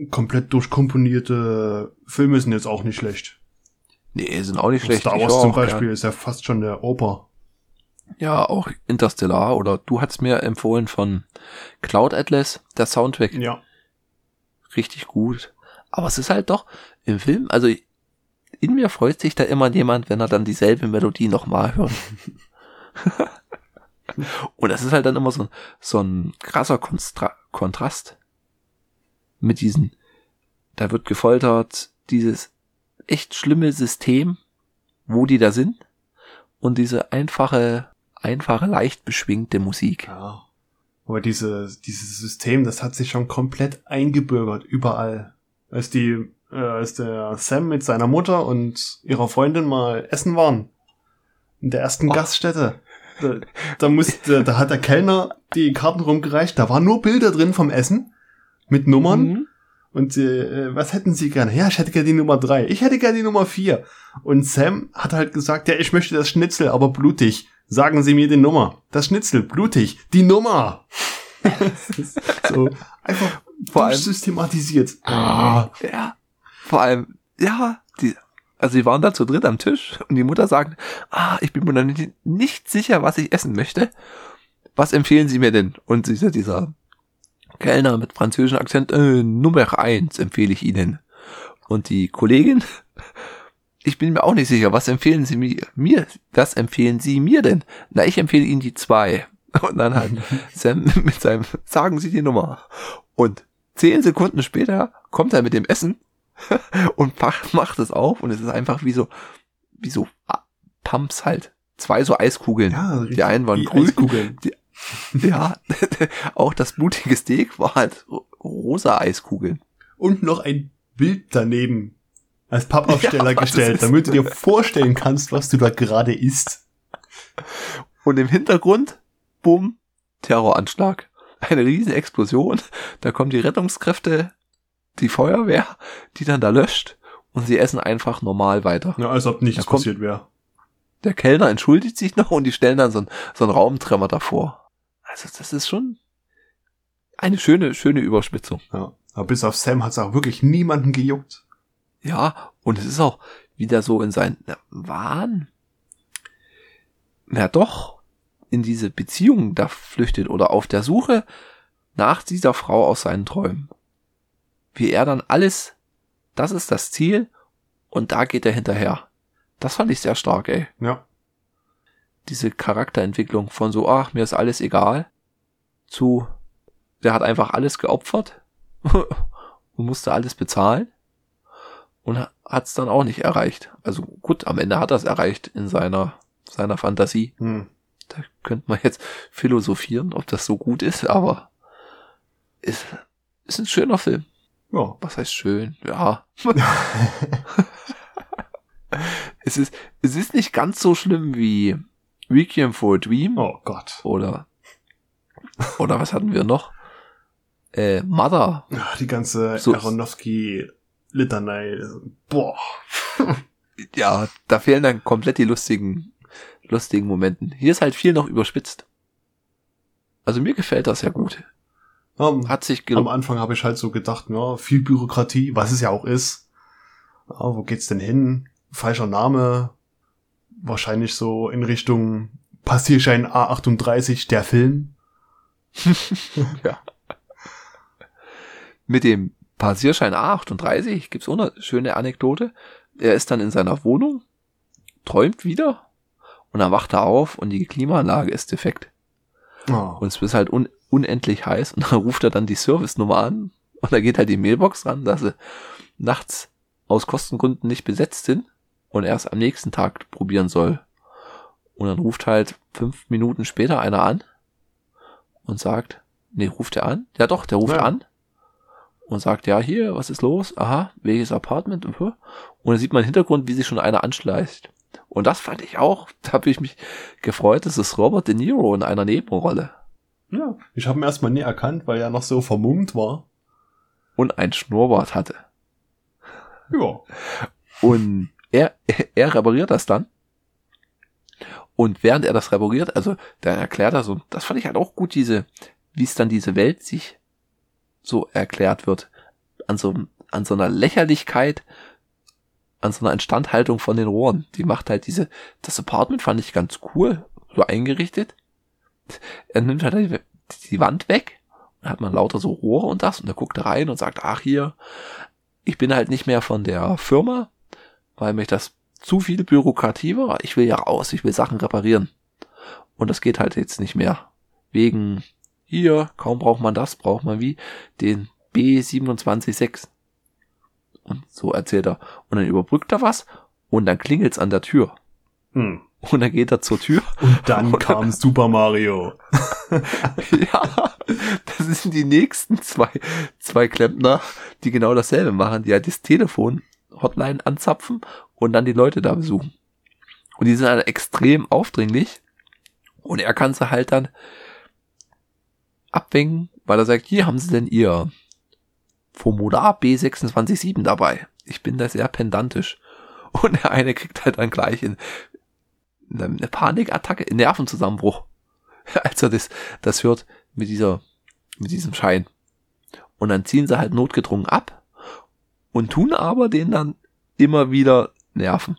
komplett durchkomponierte Filme sind jetzt auch nicht schlecht. Nee, sind auch nicht schlecht. Star Wars zum Beispiel gern- ist ja fast schon der Oper. Ja, auch Interstellar oder du hast mir empfohlen von Cloud Atlas, der Soundtrack, Ja. richtig gut. Aber es ist halt doch im Film, also in mir freut sich da immer jemand, wenn er dann dieselbe Melodie nochmal hört. Und das ist halt dann immer so, ein- so ein krasser Konstra Kontrast mit diesen, da wird gefoltert, dieses echt schlimme System, wo die da sind und diese einfache, einfache, leicht beschwingte Musik. Ja. Aber diese, dieses System, das hat sich schon komplett eingebürgert, überall. Als die, äh, als der Sam mit seiner Mutter und ihrer Freundin mal essen waren. In der ersten Oh. Gaststätte. Da, da musste, da hat der Kellner die Karten rumgereicht, da waren nur Bilder drin vom Essen. Mit Nummern. Mhm. Und äh, was hätten Sie gerne? Ja, ich hätte gerne die Nummer drei. Ich hätte gerne die Nummer vier. Und Sam hat halt gesagt, ja, ich möchte das Schnitzel, aber blutig. Sagen Sie mir die Nummer. Das Schnitzel, blutig. Die Nummer. So einfach Vor allem- systematisiert. Ah. Ja, vor allem, ja, die, also die waren da zu dritt am Tisch und die Mutter sagt, ah, ich bin mir noch nicht, nicht sicher, was ich essen möchte. Was empfehlen Sie mir denn? Und dieser, dieser Kellner mit französischem Akzent, äh, Nummer eins empfehle ich Ihnen. Und die Kollegin, ich bin mir auch nicht sicher, was empfehlen Sie mir, mir, was empfehlen Sie mir denn? Na, ich empfehle Ihnen die zwei. Und dann halt Sam mit seinem, sagen Sie die Nummer. Und zehn Sekunden später kommt er mit dem Essen und macht, macht es auf und es ist einfach wie so, wie so ah, Pumps halt. Zwei so Eiskugeln. Ja. Die einen waren grün. Eiskugeln. Ja, auch das blutige Steak war halt ro- rosa Eiskugeln. Und noch ein Bild daneben als Pappaufsteller Ja, gestellt, damit du dir vorstellen kannst, was du da gerade isst. Und im Hintergrund, bumm, Terroranschlag. Eine riesen Explosion. Da kommen die Rettungskräfte, die Feuerwehr, die dann da löscht und sie essen einfach normal weiter. Ja, als ob nichts passiert wäre. der Kellner entschuldigt sich noch und die stellen dann so einen, so einen Raumtremmer davor. Also das ist schon eine schöne, schöne Überspitzung. Ja. Aber bis auf Sam hat es auch wirklich niemanden gejuckt. Ja, und es ist auch wieder so in seinen Wahn. Na doch, in diese Beziehung da flüchtet oder auf der Suche nach dieser Frau aus seinen Träumen. Wie er dann alles, das ist das Ziel und da geht er hinterher. Das fand ich sehr stark, ey. Ja. Diese Charakterentwicklung von so, ach, mir ist alles egal, zu, der hat einfach alles geopfert und musste alles bezahlen und hat es dann auch nicht erreicht. Also gut, am Ende hat er es erreicht in seiner, seiner Fantasie. Hm. Da könnte man jetzt philosophieren, ob das so gut ist, aber ist, ist ein schöner Film. Ja. Was heißt schön? Ja. es ist, es ist nicht ganz so schlimm wie Requiem for a Dream. Oh Gott. Oder, oder was hatten wir noch? Äh, Mother. Ach, die ganze So- Aronofsky-Litanei. Boah. Ja, da fehlen dann komplett die lustigen, lustigen Momenten. Hier ist halt viel noch überspitzt. Also mir gefällt das ja gut. Am, Hat sich am. Anfang habe ich halt so gedacht, ja, viel Bürokratie, was es ja auch ist. Ja, wo geht's denn hin? Falscher Name. Wahrscheinlich so in Richtung Passierschein A38, der Film. Mit dem Passierschein A38 gibt's auch eine schöne Anekdote. Er ist dann in seiner Wohnung, träumt wieder und dann wacht er auf und die Klimaanlage ist defekt. Oh. Und es ist halt un unendlich heiß und dann ruft er dann die Service-Nummer an und da geht halt die Mailbox ran, dass sie nachts aus Kostengründen nicht besetzt sind und erst am nächsten Tag probieren soll. Und dann ruft halt fünf Minuten später einer an und sagt, nee, ruft er an? Ja doch, der ruft Ja. an und sagt, ja, hier, was ist los? Aha, welches Apartment? Und dann sieht man im Hintergrund, wie sich schon einer anschleicht. Und das fand ich auch, da habe ich mich gefreut, das ist Robert De Niro in einer Nebenrolle. Ja, ich habe ihn erstmal nie erkannt, weil er noch so vermummt war. und ein Schnurrbart hatte. Ja. Und er, er repariert das dann. Und während er das repariert, also dann erklärt er so, das fand ich halt auch gut, diese, wie es dann diese Welt sich so erklärt wird. An so, an so einer Lächerlichkeit, an so einer Instandhaltung von den Rohren. Die macht halt diese, das Apartment fand ich ganz cool, so eingerichtet. Er nimmt halt die, Wand weg, dann hat man lauter so Rohre und das, und er guckt rein und sagt, ach hier, ich bin halt nicht mehr von der Firma, weil mich das zu viel Bürokratie war. Ich will ja raus, ich will Sachen reparieren. Und das geht halt jetzt nicht mehr. Wegen hier, kaum braucht man das, braucht man wie den B276. Und so erzählt er. Und dann überbrückt er was und dann klingelt's an der Tür. Hm. Und dann geht er zur Tür. Und dann Und- kam Super Mario. ja, das sind die nächsten zwei, zwei Klempner, die genau dasselbe machen, die halt das Telefon Hotline anzapfen und dann die Leute da besuchen. Und die sind halt extrem aufdringlich und er kann sie halt dann abwinken, weil er sagt, hier haben sie denn ihr Formular B267 dabei. Ich bin da sehr pendantisch. Und der eine kriegt halt dann gleich in, in eine Panikattacke, einen Nervenzusammenbruch, als er das, das hört mit dieser, mit diesem Schein. Und dann ziehen sie halt notgedrungen ab und tun aber den dann immer wieder nerven.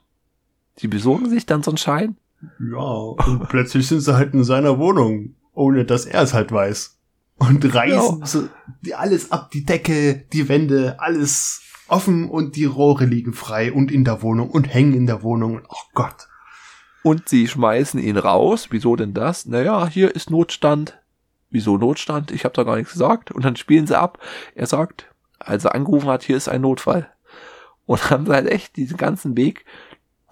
Die besorgen sich dann so einen Schein Ja, und plötzlich sind sie halt in seiner Wohnung, ohne dass er es halt weiß. Und reißen Ja. so alles ab, die Decke, die Wände, alles offen und die Rohre liegen frei und in der Wohnung und hängen in der Wohnung. Oh Gott. und sie schmeißen ihn raus. Wieso denn das? Naja, hier ist Notstand. Wieso Notstand? Ich habe da gar nichts gesagt. Und dann spielen sie ab. Er sagt, als er angerufen hat, hier ist ein Notfall. Und haben sie halt echt diesen ganzen Weg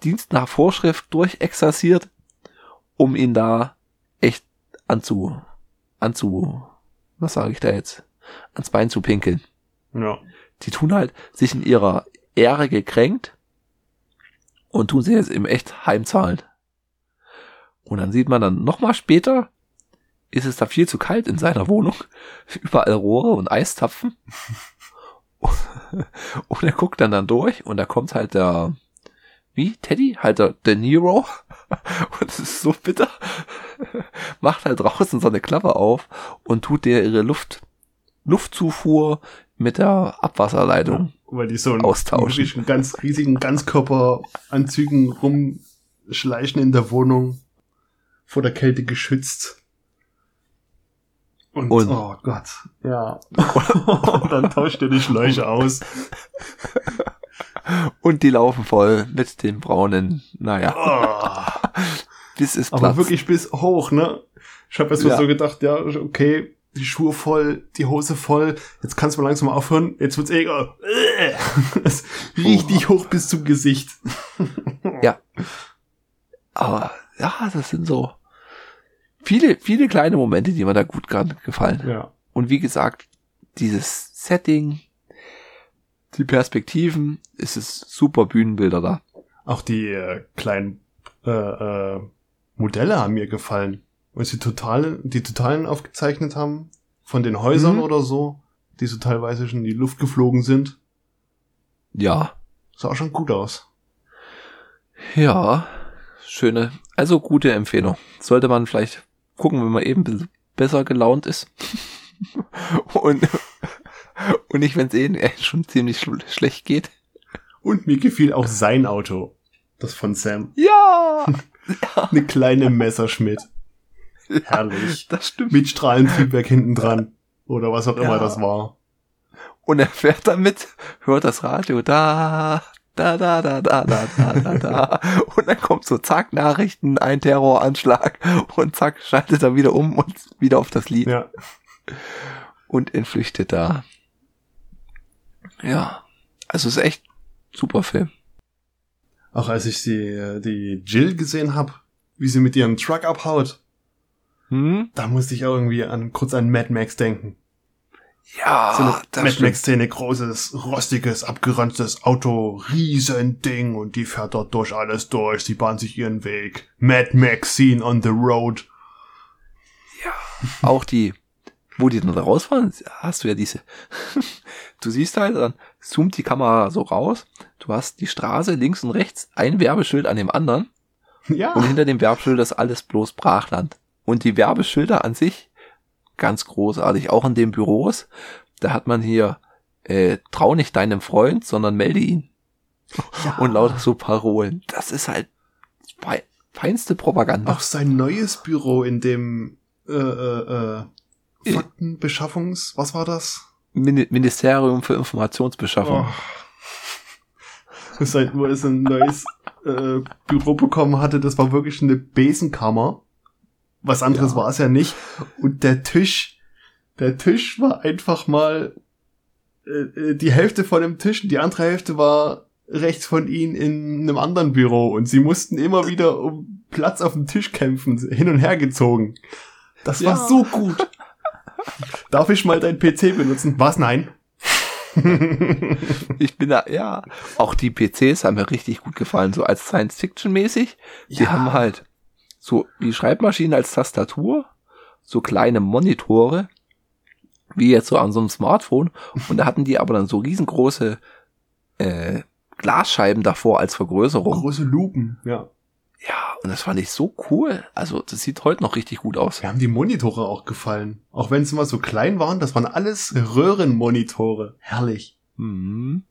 Dienst nach Vorschrift durchexerziert, um ihn da echt anzu, anzu, was sage ich da jetzt, ans Bein zu pinkeln. Ja. Die tun halt sich in ihrer Ehre gekränkt und tun sie jetzt im echt heimzahlen. Und dann sieht man dann nochmal später, ist es da viel zu kalt in seiner Wohnung. Überall Rohre und Eistapfen. Und er guckt dann dann durch und da kommt halt der, wie, Teddy? Halt der De Niro Und es ist so bitter. Macht halt draußen so eine Klappe auf und tut dir ihre Luft, Luftzufuhr mit der Abwasserleitung. Ja, weil die so Austauschen. einen ganz riesigen Ganzkörperanzügen rumschleichen in der Wohnung, vor der Kälte geschützt. Und, Und- oh Gott, ja. und dann tauscht er die Schläuche aus. Und die laufen voll mit den braunen, naja, Oh. bis es Aber wirklich bis hoch, ne? Ich habe erst mal Ja. so gedacht, ja, okay, die Schuhe voll, die Hose voll, jetzt kannst du mal langsam aufhören, jetzt wird's eh, es richtig hoch bis zum Gesicht. Ja. Aber ja, das sind so viele, viele kleine Momente, die mir da gut gan- gefallen. Ja. Und wie gesagt, dieses Setting, die Perspektiven, es ist super Bühnenbilder da. Auch die äh, kleinen äh, äh, Modelle haben mir gefallen. Und sie total, die totalen aufgezeichnet haben von den Häusern Mhm. oder so, die so teilweise schon in die Luft geflogen sind. Ja, Sah auch schon gut aus. ja, schöne, also gute Empfehlung. Sollte man vielleicht gucken, wenn man eben besser gelaunt ist. und, und nicht, wenn es eh schon ziemlich schl schlecht geht. Und mir gefiel auch sein Auto. Das von Sam. Ja, Eine kleine Messerschmidt. Herrlich. das stimmt. Mit Strahlentriebwerk hinten dran. Oder was auch immer Ja. das war. Und er fährt damit, hört das Radio da, da, da, da, da, da, da, da, da. Und dann kommt so zack, Nachrichten, ein Terroranschlag und zack, schaltet er wieder um und wieder auf das Lied Ja. und entflüchtet da. Ja, also ist echt super Film. Auch als ich die, äh, die Jill gesehen habe, wie sie mit ihrem Truck abhaut, Hm? da musste ich auch irgendwie an, kurz an Mad Max denken. Ja, so eine das Mad. Max-Szene, großes, rostiges, abgeranztes Auto, riesen Ding und die fährt dort durch alles durch, sie bahnt sich ihren Weg. Mad Max Scene on the road. Auch die, wo die dann rausfahren, hast du ja diese. du siehst halt, dann zoomt die Kamera so raus. Du hast die Straße links und rechts, ein Werbeschild an dem anderen. Ja. Und hinter dem Werbeschild ist alles bloß Brachland. Und die Werbeschilder an sich, ganz großartig, auch in den Büros, da hat man hier, äh, trau nicht deinem Freund, sondern melde ihn. ja. Und lauter so Parolen. Das ist halt fei- feinste Propaganda. Auch sein neues Büro in dem äh, äh, äh, Faktenbeschaffungs... Was war das? Min Ministerium für Informationsbeschaffung. Oh. Seit wo es ein neues äh, Büro bekommen hatte, das war wirklich eine Besenkammer. Was anderes Ja. war es ja nicht. Und der Tisch, der Tisch war einfach mal äh, äh, die Hälfte von dem Tisch und die andere Hälfte war rechts von ihnen in einem anderen Büro und sie mussten immer wieder um Platz auf dem Tisch kämpfen, hin und her gezogen. Das Ja. war so gut. Darf ich mal dein PC benutzen? Was? Nein. Ich bin da, ja. Auch die PCs haben mir richtig gut gefallen, so als Science-Fiction-mäßig. Die Ja. haben halt so wie Schreibmaschinen als Tastatur, so kleine Monitore, wie jetzt so an so einem Smartphone. Und da hatten die aber dann so riesengroße äh, Glasscheiben davor als Vergrößerung. Große Lupen, ja. Ja, und das fand ich so cool. Also, das sieht heute noch richtig gut aus. Wir haben die Monitore auch gefallen. Auch wenn sie mal so klein waren, das waren alles Röhrenmonitore. Herrlich. Mhm.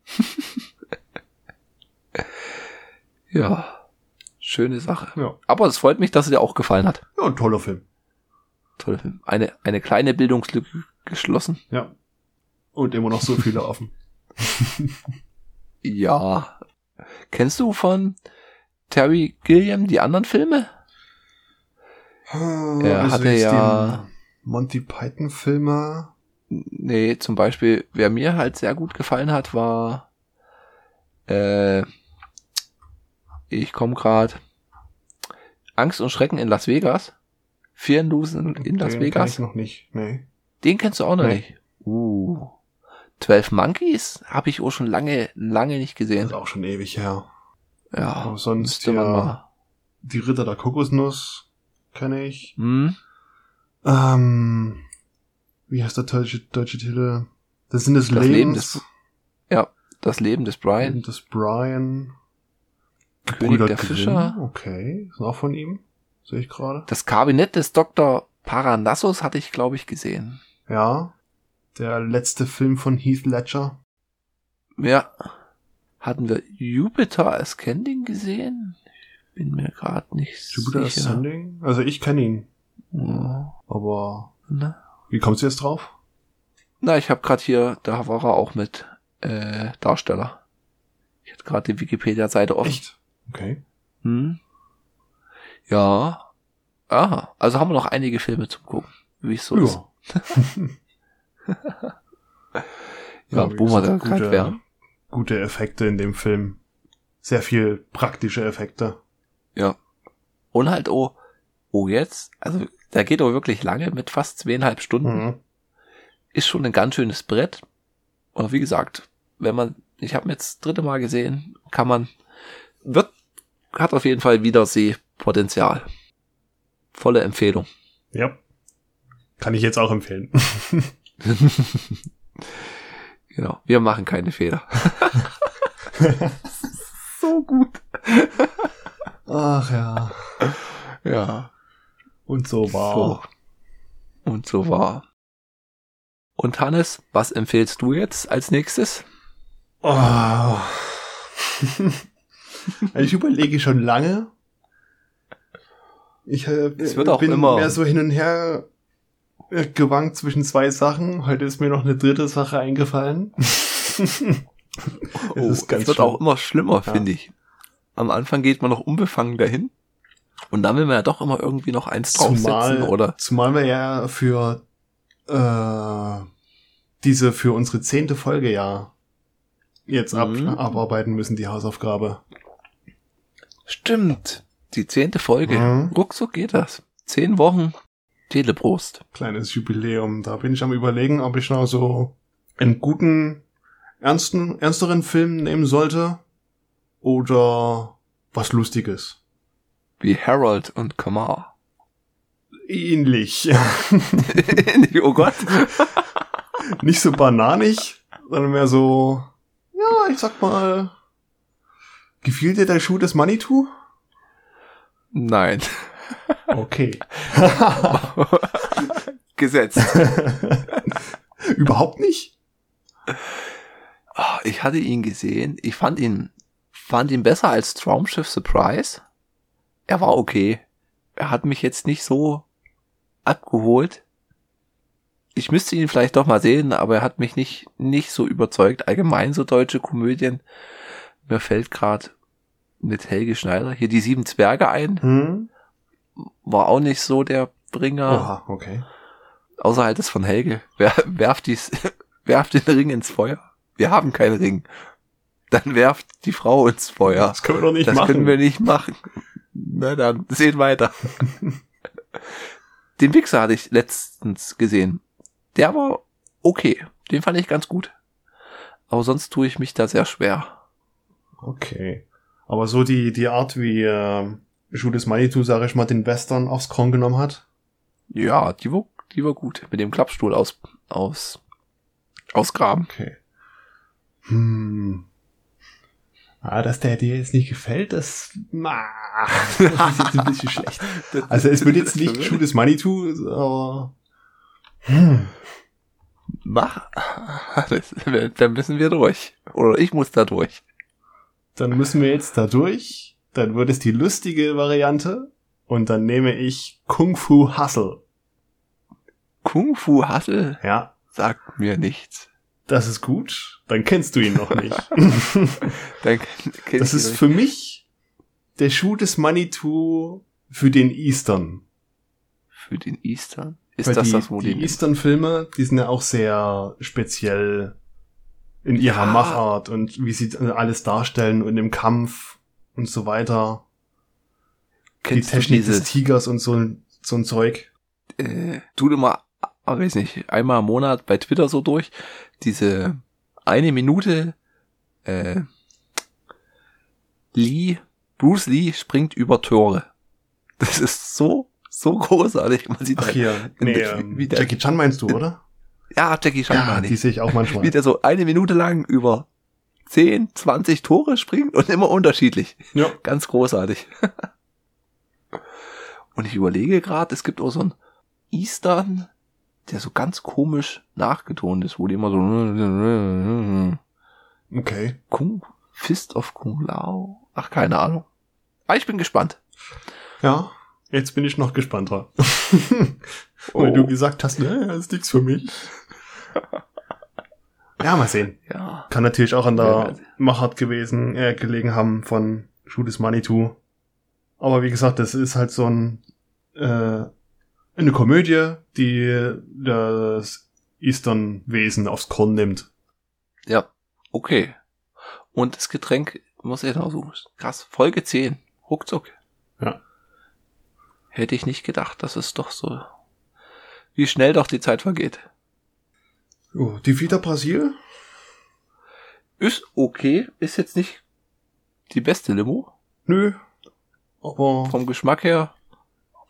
ja, schöne Sache. Ja. Aber es freut mich, dass es dir auch gefallen hat. Ja, ein toller Film. Toller Film. Eine, eine kleine Bildungslücke geschlossen. Ja. Und immer noch so viele offen. Ja. Kennst du von Terry Gilliam die anderen Filme? Er hatte jetzt ja- Monty Python Filme. Nee, zum Beispiel, wer mir halt sehr gut gefallen hat, war äh, ich komme gerade Angst und Schrecken in Las Vegas. Fear and Losen in Las Den kenn Vegas. Ich noch nicht. Nee. Den kennst du auch noch Nee. nicht. Uh. 12 Monkeys habe ich auch schon lange, lange nicht Das gesehen. ist auch schon ewig her. Ja, Aber sonst ja. mal. Die Ritter der Kokosnuss kenne ich. Hm? Ähm, wie heißt der deutsche, deutsche Titel? Das sind des Das Leben des- Ja, das Leben des Brian. Leben des Brian. König der Fischer. Okay, ist auch von ihm. Sehe ich gerade. Das Kabinett des Dr. Paranassus hatte ich, glaube ich, gesehen. Ja. Der letzte Film von Heath Ledger. Ja. Hatten wir Jupiter Ascending gesehen? Ich bin mir gerade nicht Jupiter sicher. Ascending? Also ich kenne ihn. Ja. Aber Na, wie kommst du jetzt drauf? Na ich habe gerade hier, da war er auch mit äh, Darsteller. Ich hatte gerade die Wikipedia-Seite offen. Echt? Okay. Hm? Ja. Ah, also haben wir noch einige Filme zum Gucken, wie es so ist. Ja, wie wo wir da gerade gute- wären. Gute Effekte in dem Film. Sehr viel praktische Effekte. Ja. Und halt, oh, oh jetzt, also der geht aber wirklich lange mit fast zweieinhalb Stunden. Mhm. Ist schon ein ganz schönes Brett. Aber wie gesagt, wenn man, ich habe jetzt das dritte Mal gesehen, kann man, wird, hat auf jeden Fall Wiedersehpotenzial. Volle Empfehlung. Ja. Kann ich jetzt auch empfehlen. Genau. Wir machen keine Fehler. so gut. Ach ja. Ja. Und so war. So. Und so war. Und Hannes, was empfehlst du jetzt als nächstes? Oh. ich überlege schon lange. Ich äh, Es wird auch bin immer- mehr so hin und her gewankt zwischen zwei Sachen. Heute ist mir noch eine dritte Sache eingefallen. Oh, es wird schlimm. auch immer schlimmer, Ja. finde ich. Am Anfang geht man noch unbefangen dahin. Und dann will man ja doch immer irgendwie noch eins draufsetzen, Zumal, oder? zumal wir ja für äh, diese für unsere zehnte Folge ja jetzt ab, Mhm. abarbeiten müssen, die Hausaufgabe. Stimmt. Die zehnte Folge. Mhm. Ruckzuck geht das. Zehn Wochen Teleprost. Kleines Jubiläum. Da bin ich am überlegen, ob ich noch so einen guten, ernsten, ernsteren Film nehmen sollte oder was Lustiges. Wie Harold und Kamar. Ähnlich. oh Gott. Nicht so bananig, sondern mehr so, ja, ich sag mal, gefiel dir der Schuh des Manitou? Nein. Okay. Gesetzt. Überhaupt nicht? Ah, Ich hatte ihn gesehen. Ich fand ihn, fand ihn besser als Traumschiff Surprise. Er war okay. Er hat mich jetzt nicht so abgeholt. Ich müsste ihn vielleicht doch mal sehen, aber er hat mich nicht, nicht so überzeugt. Allgemein so deutsche Komödien. Mir fällt gerade mit Helge Schneider hier die sieben Zwerge ein. Hm? War auch nicht so der Bringer. Oha, okay. Außer halt das von Helge. Wer, werft dies, werft den Ring ins Feuer. Wir haben keinen Ring. Dann werft die Frau ins Feuer. Das können wir doch nicht das machen. können wir nicht machen. Na dann, sehen weiter. Den Wichser hatte ich letztens gesehen. Der war okay. Den fand ich ganz gut. Aber sonst tue ich mich da sehr schwer. Okay. Aber so die, die Art, wie äh, des Manitou, sag ich mal, den Western aufs Korn genommen hat. Ja, die war, die war gut. Mit dem Klappstuhl aus, aus, ausgraben. Okay. Hm. Ah, dass der dir jetzt nicht gefällt, das, ah, das ist jetzt ein bisschen schlecht. Also es wird jetzt nicht des Manitou, aber hm. Mach. Das, dann müssen wir durch. Oder ich muss da durch. Dann müssen wir jetzt da durch. Dann wird es die lustige Variante und dann nehme ich Kung Fu Hustle. Kung Fu Hustle Ja, sagt mir nichts. das ist gut. Dann kennst du ihn noch nicht. Dann kenn das ist für mich der Schuh des Manitou für den Eastern. für den Eastern. Ist Weil das die, das, wo die die, Eastern-Filme, die sind ja auch sehr speziell in ihrer Ja. Machart und wie sie alles darstellen und im Kampf und so weiter. kennst die Technik des Tigers und so, ein- so ein Zeug. äh, tu dir mal, ah, weiß nicht, einmal im Monat bei Twitter so durch, diese eine Minute, äh, Lee, Bruce Lee springt über Tore. Das ist so, so großartig. Man sieht Ach hier, nee, wie- ähm, wie der- Jackie Chan meinst du, oder? Ja, Jackie Chan Ja, meine die ich. sehe ich auch manchmal. Spielt er so eine Minute lang über 10, 20 Tore springt und immer unterschiedlich. Ja. Ganz großartig. und ich überlege gerade, es gibt auch so ein Eastern, der so ganz komisch nachgetont ist, wo die immer so Okay. Kung, Fist of Kung Lao. Ach, keine Ahnung. Aber ich bin gespannt. Ja. Jetzt bin ich noch gespannter. Weil Oh. du gesagt hast, ne, das ist nichts für mich. Ja, mal sehen. Ja. Kann natürlich auch an der. Machart gewesen, äh, gelegen haben von Shoot Manitou. Aber wie gesagt, das ist halt so ein, äh, eine Komödie, die das Eastern-Wesen aufs Korn nimmt. Ja. Okay. Und das Getränk muss ich noch suchen. Krass. Folge 10. Ruckzuck. Ja. Hätte ich nicht gedacht, dass es doch so, wie schnell doch die Zeit vergeht. Oh, die Vita Brasil? Ist okay. Ist jetzt nicht die beste Limo. Nö. Aber Vom Geschmack her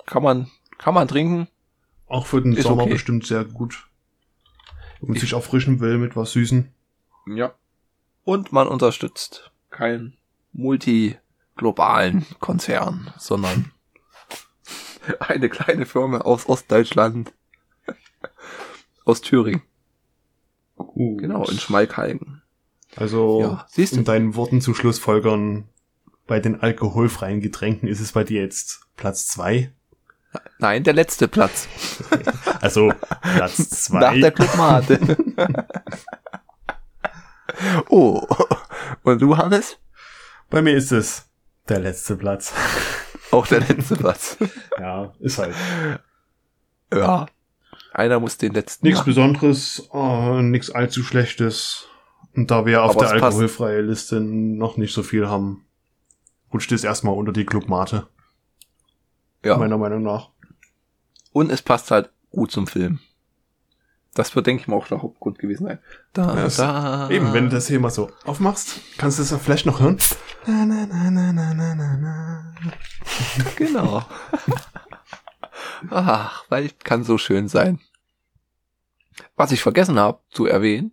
kann man, kann man trinken. auch für den ist Sommer okay. bestimmt sehr gut. Und Ich- sich erfrischen will mit was Süßen. Ja. Und man unterstützt keinen multiglobalen Konzern, sondern eine kleine Firma aus Ostdeutschland. Aus Thüringen. Gut. Genau, in Schmalkalden. Also, Ja, siehst du. um deinen Worten zu Schlussfolgern, bei den alkoholfreien Getränken ist es bei dir jetzt Platz zwei. Nein, der letzte Platz. Also Platz Nach der zwei. Clubmate. oh. Und du, Hannes? Bei mir ist es der letzte Platz. Auch der letzte Platz. Ja, ist halt. Ja. Einer muss den letzten Nichts. Besonderes, äh, nichts allzu Schlechtes. Und da wir auf Aber der es passt. alkoholfreie Liste noch nicht so viel haben, rutscht es erstmal unter die Clubmate, Ja. meiner Meinung nach. Und es passt halt gut zum Film. Das wird, denke ich mal, auch der Hauptgrund gewesen sein. Da, Ja, da. Eben, wenn du das hier mal so aufmachst, kannst du es ja vielleicht noch hören. Na, na, na, na, na, na, na. Genau. Ach, weil kann so schön sein. Was ich vergessen habe zu erwähnen,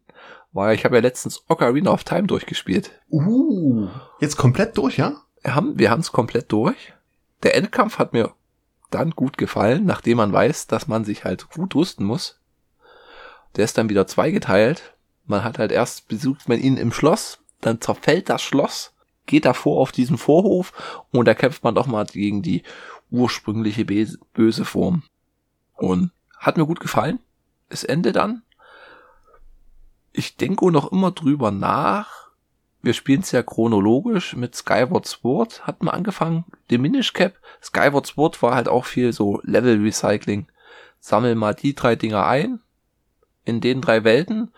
war, ich habe ja letztens Ocarina of Time durchgespielt. Uh, jetzt komplett durch, ja? Wir haben wir es komplett durch. Der Endkampf hat mir dann gut gefallen, nachdem man weiß, dass man sich halt gut rüsten muss. Der ist dann wieder zweigeteilt. Man hat halt erst besucht man ihn im Schloss, dann zerfällt das Schloss, geht davor auf diesen Vorhof und da kämpft man doch mal gegen die ursprüngliche böse Form. Und hat mir gut gefallen. Das Ende dann. Ich denke noch immer drüber nach, wir spielen es ja chronologisch mit Skyward Sword, hat man angefangen, Diminish Cap. Skyward Sword war halt auch viel so Level Recycling. Sammel mal die drei Dinger ein, in den drei Welten,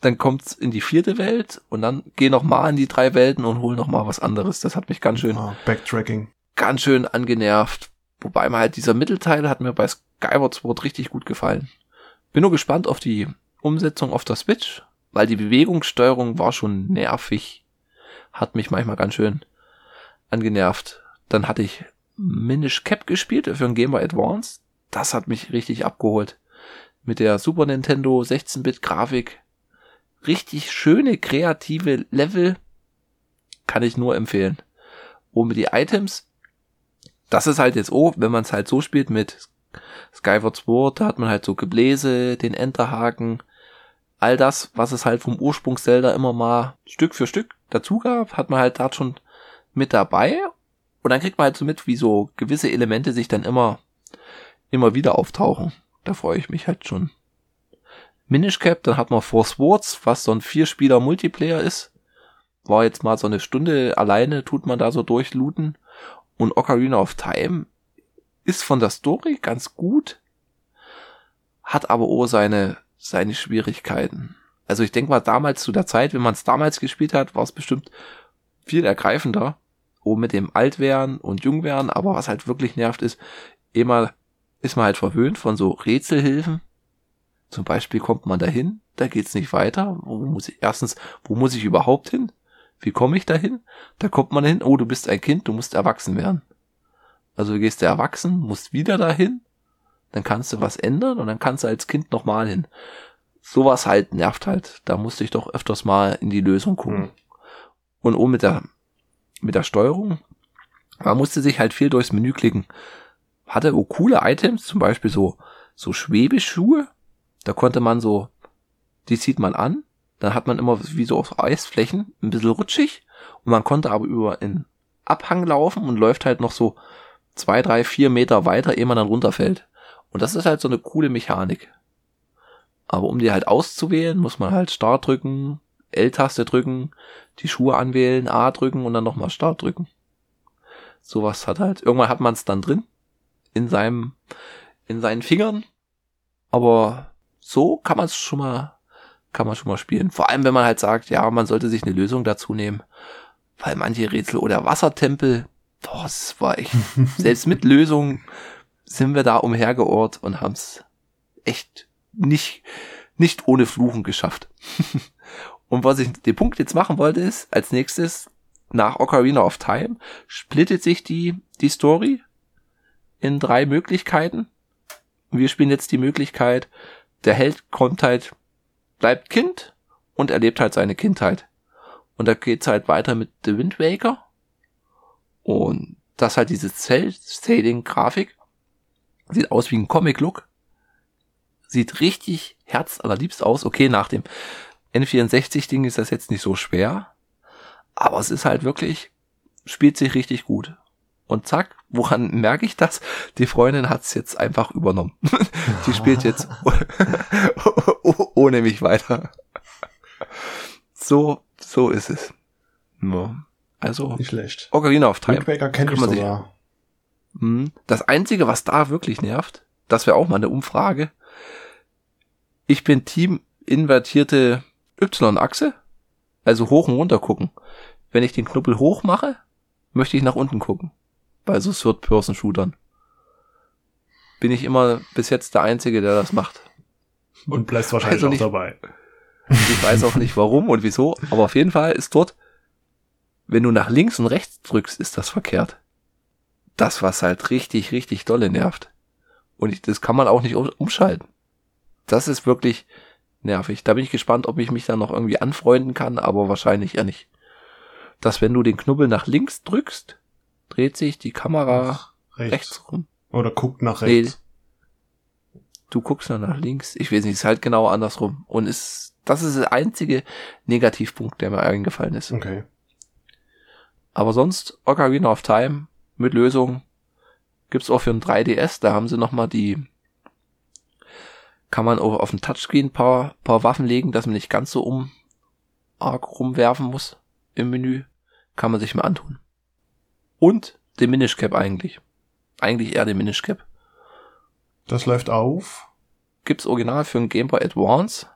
dann kommt's in die vierte Welt und dann geh noch mal in die drei Welten und hol noch mal was anderes. Das hat mich ganz schön, Ah, Backtracking. ganz schön angenervt. Wobei mir halt dieser Mittelteil hat mir bei Skyward Sword richtig gut gefallen. Bin nur gespannt auf die Umsetzung auf der Switch, weil die Bewegungssteuerung war schon nervig. Hat mich manchmal ganz schön angenervt. Dann hatte ich Minish Cap gespielt für ein Game Boy Advance. Das hat mich richtig abgeholt. Mit der Super Nintendo 16-Bit Grafik. Richtig schöne, kreative Level. Kann ich nur empfehlen. Und mit die Items, das ist halt jetzt, oh, wenn man es halt so spielt mit Skyward Sword, da hat man halt so Gebläse, den Enterhaken, all das, was es halt vom Ursprungs Zelda immer mal Stück für Stück dazu gab, hat man halt da schon mit dabei. Und dann kriegt man halt so mit, wie so gewisse Elemente sich dann immer, immer wieder auftauchen. Da freue ich mich halt schon. Minish Cap, dann hat man Four Swords, was so ein Vierspieler Multiplayer ist. War jetzt mal so eine Stunde alleine, tut man da so durchlooten. Und Ocarina of Time ist von der Story ganz gut, hat aber auch seine, seine Schwierigkeiten. Also ich denke mal, damals zu der Zeit, wenn man es damals gespielt hat, war es bestimmt viel ergreifender. Oh, mit dem Altwerden und Jungwerden, aber was halt wirklich nervt ist, immer ist man halt verwöhnt von so Rätselhilfen. Zum Beispiel kommt man dahin, da geht's nicht weiter. Wo muss ich, erstens, wo muss ich überhaupt hin? Wie komme ich dahin? Da kommt man hin, oh, du bist ein Kind, du musst erwachsen werden. Also du gehst du erwachsen, musst wieder dahin, dann kannst du was ändern und dann kannst du als Kind nochmal hin. Sowas halt nervt halt. Da musste ich doch öfters mal in die Lösung gucken. Hm. Und oben mit der, mit der Steuerung, man musste sich halt viel durchs Menü klicken. Hatte wo coole Items, zum Beispiel so, so Schwebeschuhe. Da konnte man so, die zieht man an, dann hat man immer wie so auf Eisflächen, ein bisschen rutschig, und man konnte aber über einen Abhang laufen und läuft halt noch so zwei, drei, vier Meter weiter, ehe man dann runterfällt. Und das ist halt so eine coole Mechanik. Aber um die halt auszuwählen, muss man halt Start drücken, L-Taste drücken, die Schuhe anwählen, A drücken und dann nochmal Start drücken. Sowas hat halt, irgendwann hat man es dann drin, in seinem, in seinen Fingern. Aber so kann man es schon mal, kann man schon mal spielen. Vor allem, wenn man halt sagt, ja, man sollte sich eine Lösung dazu nehmen. Weil manche Rätsel oder Wassertempel, boah, das war echt, selbst mit Lösung sind wir da umhergeort und haben es echt nicht, nicht ohne Fluchen geschafft. und was ich den Punkt jetzt machen wollte, ist, als nächstes, nach Ocarina of Time, splittet sich die, die Story in drei Möglichkeiten. Wir spielen jetzt die Möglichkeit, der Held kommt halt, bleibt Kind und erlebt halt seine Kindheit. Und da geht's halt weiter mit The Wind Waker. Und das halt diese Cell-Shading-Grafik. Sieht aus wie ein Comic-Look. Sieht richtig herzallerliebst aus. Okay, nach dem N64-Ding ist das jetzt nicht so schwer. Aber es ist halt wirklich, spielt sich richtig gut. Und zack, woran merke ich das? Die Freundin hat's jetzt einfach übernommen. Die spielt jetzt ohne mich weiter. So, so ist es. Ja. Also, Nicht schlecht. Ocarina of Time. Wind Waker kenne ich man sogar. Hm. Das Einzige, was da wirklich nervt, das wäre auch mal eine Umfrage. Ich bin Team invertierte Y-Achse, also hoch und runter gucken. Wenn ich den Knubbel hoch mache, möchte ich nach unten gucken. Bei so Third-Person-Shootern. Bin ich immer bis jetzt der Einzige, der das macht. Und bleibst wahrscheinlich Also auch nicht- dabei. Ich weiß auch nicht warum und wieso, aber auf jeden Fall ist dort, wenn du nach links und rechts drückst, ist das verkehrt. Das, was halt richtig, richtig dolle nervt. Und ich, das kann man auch nicht um- umschalten. Das ist wirklich nervig. Da bin ich gespannt, ob ich mich dann noch irgendwie anfreunden kann, aber wahrscheinlich eher nicht. Dass wenn du den Knubbel nach links drückst, dreht sich die Kamera Rechts. rechts rum. Oder guckt nach Nee. rechts. Du guckst dann nach links. Ich weiß nicht, ist halt genau andersrum. Und ist, das ist der einzige Negativpunkt, der mir eingefallen ist. Okay. Aber sonst, Ocarina of Time mit Lösung gibt's auch für ein 3DS. Da haben sie nochmal die, kann man auch auf dem Touchscreen paar, paar Waffen legen, dass man nicht ganz so um arg rumwerfen muss im Menü. Kann man sich mal antun. Und den Minish Cap eigentlich. Eigentlich eher den Minish Cap. Das läuft auf. gibt's original für ein Game Boy Advance.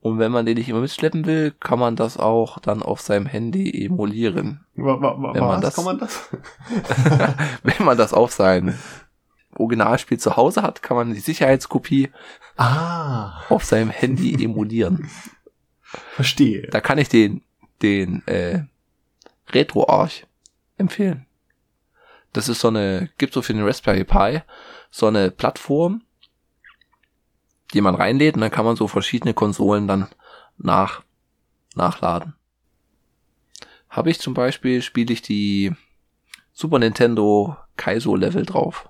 Und wenn man den nicht immer mitschleppen will, kann man das auch dann auf seinem Handy emulieren. Wa- wa- wa- Wenn man was? das- Kann man das? wenn man das auf sein Originalspiel zu Hause hat, kann man die Sicherheitskopie ah, auf seinem Handy emulieren. verstehe. Da kann ich den, den äh, RetroArch empfehlen. Das ist so eine, gibt so für den Raspberry Pi so eine Plattform, die man reinlädt und dann kann man so verschiedene Konsolen dann nach, nachladen. Habe ich zum Beispiel, spiele ich die Super Nintendo Kaizo Level drauf.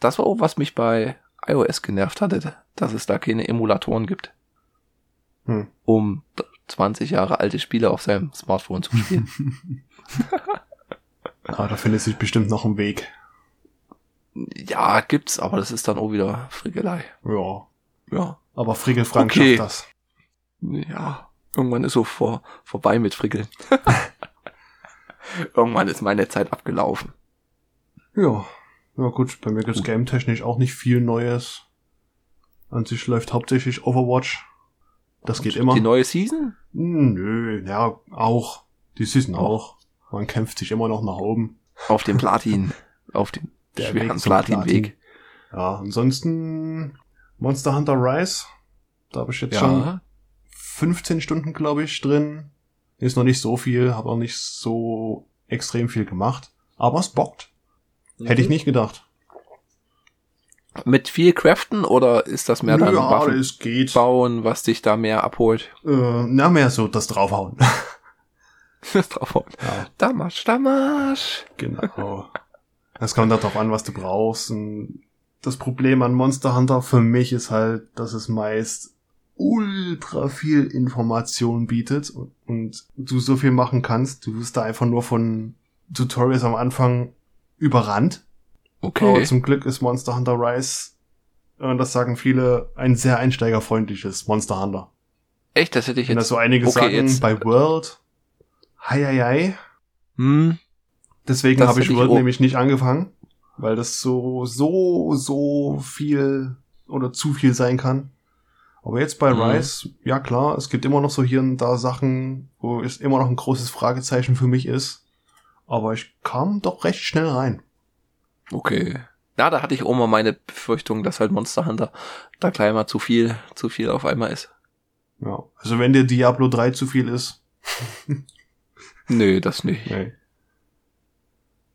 Das war auch, was mich bei iOS genervt hatte, dass es da keine Emulatoren gibt Hm. um 20 Jahre alte Spiele auf seinem Smartphone zu spielen. Ah, da findet sich bestimmt noch ein Weg. ja, gibt's, aber das ist dann auch wieder Frickelei. Ja. Ja. Aber Frickel Frank Okay. schafft das. Ja. Irgendwann ist so vor, vorbei mit Frickeln. Irgendwann ist meine Zeit abgelaufen. Ja. Ja gut, bei mir gibt's game-technisch auch nicht viel Neues. An sich läuft hauptsächlich Overwatch. Das geht immer. Die neue Season? Hm, Nö, ja, auch. Die Season Auch. auch. Man kämpft sich immer noch nach oben. Auf dem Platin, auf dem Der schweren Platinweg. Ja, ansonsten Monster Hunter Rise. Da habe ich jetzt schon Ja. 15 Stunden, glaube ich, drin. Ist noch nicht so viel, habe auch nicht so extrem viel gemacht. Aber es bockt. Hätte ich nicht gedacht. Mit viel Craften oder ist das mehr dann ja, Waffen es geht. bauen, was dich da mehr abholt? Äh, na, mehr so das draufhauen. Draufhauen. Ja. Damasch, Damasch. Genau. Es kommt darauf an, was du brauchst. Und das Problem an Monster Hunter für mich ist halt, dass es meist ultra viel Information bietet und, und du so viel machen kannst. Du wirst da einfach nur von Tutorials am Anfang überrannt. Okay. Aber zum Glück ist Monster Hunter Rise, und das sagen viele, ein sehr einsteigerfreundliches Monster Hunter. Echt, das hätte ich Wenn jetzt. das so einige Okay, sagen, jetzt- bei World, hei, hei, hei. Hm, Deswegen habe ich ich World auch- nämlich nicht angefangen, weil das so, so, so viel oder zu viel sein kann. Aber jetzt bei Mhm. Rise, ja klar, es gibt immer noch so hier und da Sachen, wo es immer noch ein großes Fragezeichen für mich ist. Aber ich kam doch recht schnell rein. Okay. Ja, da hatte ich auch mal meine Befürchtung, dass halt Monster Hunter da gleich mal zu viel, zu viel auf einmal ist. Ja. Also wenn dir Diablo 3 zu viel ist, Nö, das nicht. nee.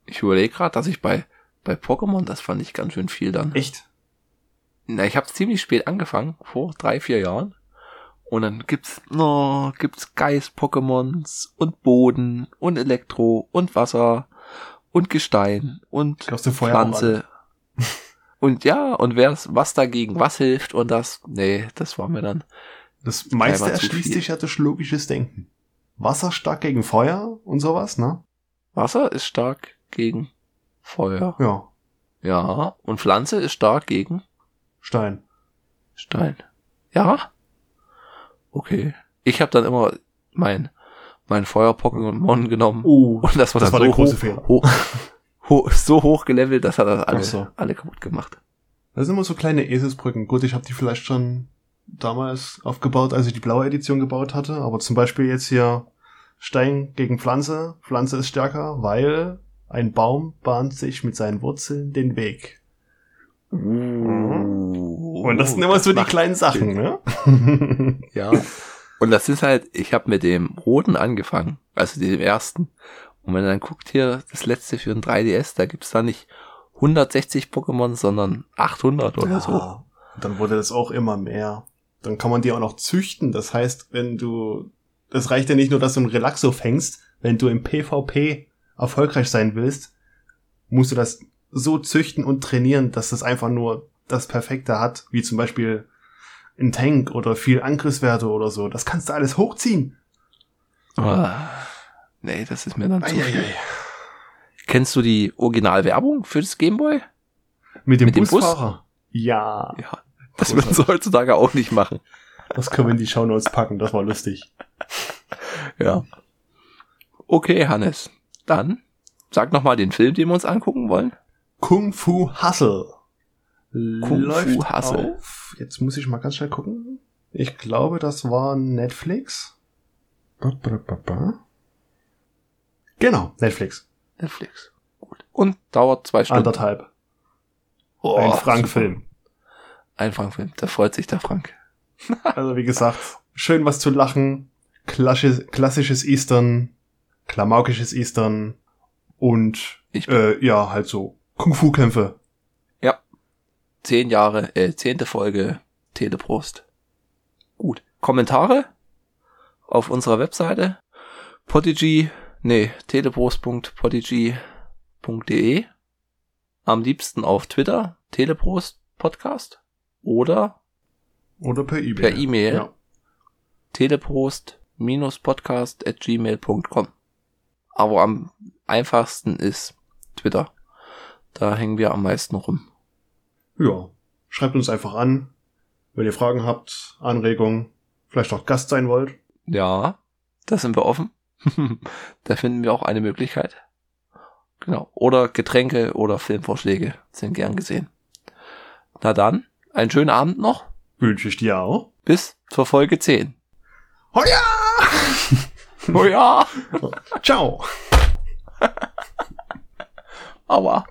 Ich überlege gerade, dass ich bei, bei Pokémon, das fand ich ganz schön viel dann. Echt? Na, ich habe ziemlich spät angefangen, vor drei, vier Jahren. Und dann gibt's, no, gibt's Geist-Pokémons und Boden und Elektro und Wasser und Gestein und vorher auch Pflanze. Und ja, und wer was dagegen was hilft und das, nee, das war mir dann. Das meiste erschließt sich ja durch logisches Denken. Wasser stark gegen Feuer und sowas, ne? Wasser ist stark gegen Feuer. Ja. Ja, und Pflanze ist stark gegen Stein. Stein. Ja? Okay. Ich habe dann immer mein, mein Feuer-Pokémon genommen. Oh. Und das war Das dann war so der große hoch, Fehler. Hoch, hoch, so hoch gelevelt, dass er das alle, so. alle kaputt gemacht. Das sind immer so kleine Eselsbrücken. Gut, ich habe die vielleicht schon damals aufgebaut, als ich die blaue Edition gebaut hatte. Aber zum Beispiel jetzt hier Stein gegen Pflanze. Pflanze ist stärker, weil ein Baum bahnt sich mit seinen Wurzeln den Weg. Und das sind immer so die kleinen Sachen, Sinn. ne? Ja. Und das ist halt, ich habe mit dem roten angefangen, also dem ersten. Und wenn dann guckt hier, das letzte für ein 3DS, da gibt's da nicht 160 Pokémon, sondern 800 oder so. Ja. Dann wurde das auch immer mehr. Dann kann man die auch noch züchten. Das heißt, wenn du, das reicht ja nicht nur, dass du ein Relaxo fängst. Wenn du im PvP erfolgreich sein willst, musst du das so züchten und trainieren, dass das einfach nur das Perfekte hat, wie zum Beispiel ein Tank oder viel Angriffswerte oder so. Das kannst du alles hochziehen. Ah, nee, das ist mir dann zu viel. Kennst du die Originalwerbung für das Gameboy? Mit dem Mit dem Bus? Busfahrer. Ja, Ja. Das würden sie heutzutage auch nicht machen. das können wir in die Shownotes packen. Das war lustig. Ja. Okay, Hannes. Dann sag noch mal den Film, den wir uns angucken wollen. Kung Fu Hustle. Kung Läuft Hustle. Auf. Jetzt muss ich mal ganz schnell gucken. Ich glaube, das war Netflix. Ba, ba, ba. Genau, Netflix. Netflix. Gut. Und dauert zwei Stunden. Anderthalb. Oh, Ein. Frank-Film. Ein Frank-Film. Da freut sich der Frank. Also wie gesagt, schön was zu lachen. Klassisches, klassisches Eastern. Klamaukisches Eastern. Und Ich äh, ja, halt so Kung-Fu-Kämpfe. Zehn Jahre, äh, zehnte Folge Teleprost. Gut. Kommentare auf unserer Webseite podigy, nee, teleprost.podigy.de am liebsten auf Twitter, Teleprost Podcast oder Oder per E-Mail. Per E-Mail. Ja. teleprost-podcast at gmail.com. Aber am einfachsten ist Twitter. Da hängen wir am meisten rum. Ja, schreibt uns einfach an, wenn ihr Fragen habt, Anregungen, vielleicht auch Gast sein wollt. Ja, da sind wir offen. da finden wir auch eine Möglichkeit. Genau. Oder Getränke oder Filmvorschläge sind gern gesehen. Na dann, einen schönen Abend noch. Wünsche ich dir auch. Bis zur Folge 10. Hoja! Oh ja, Ciao! aua.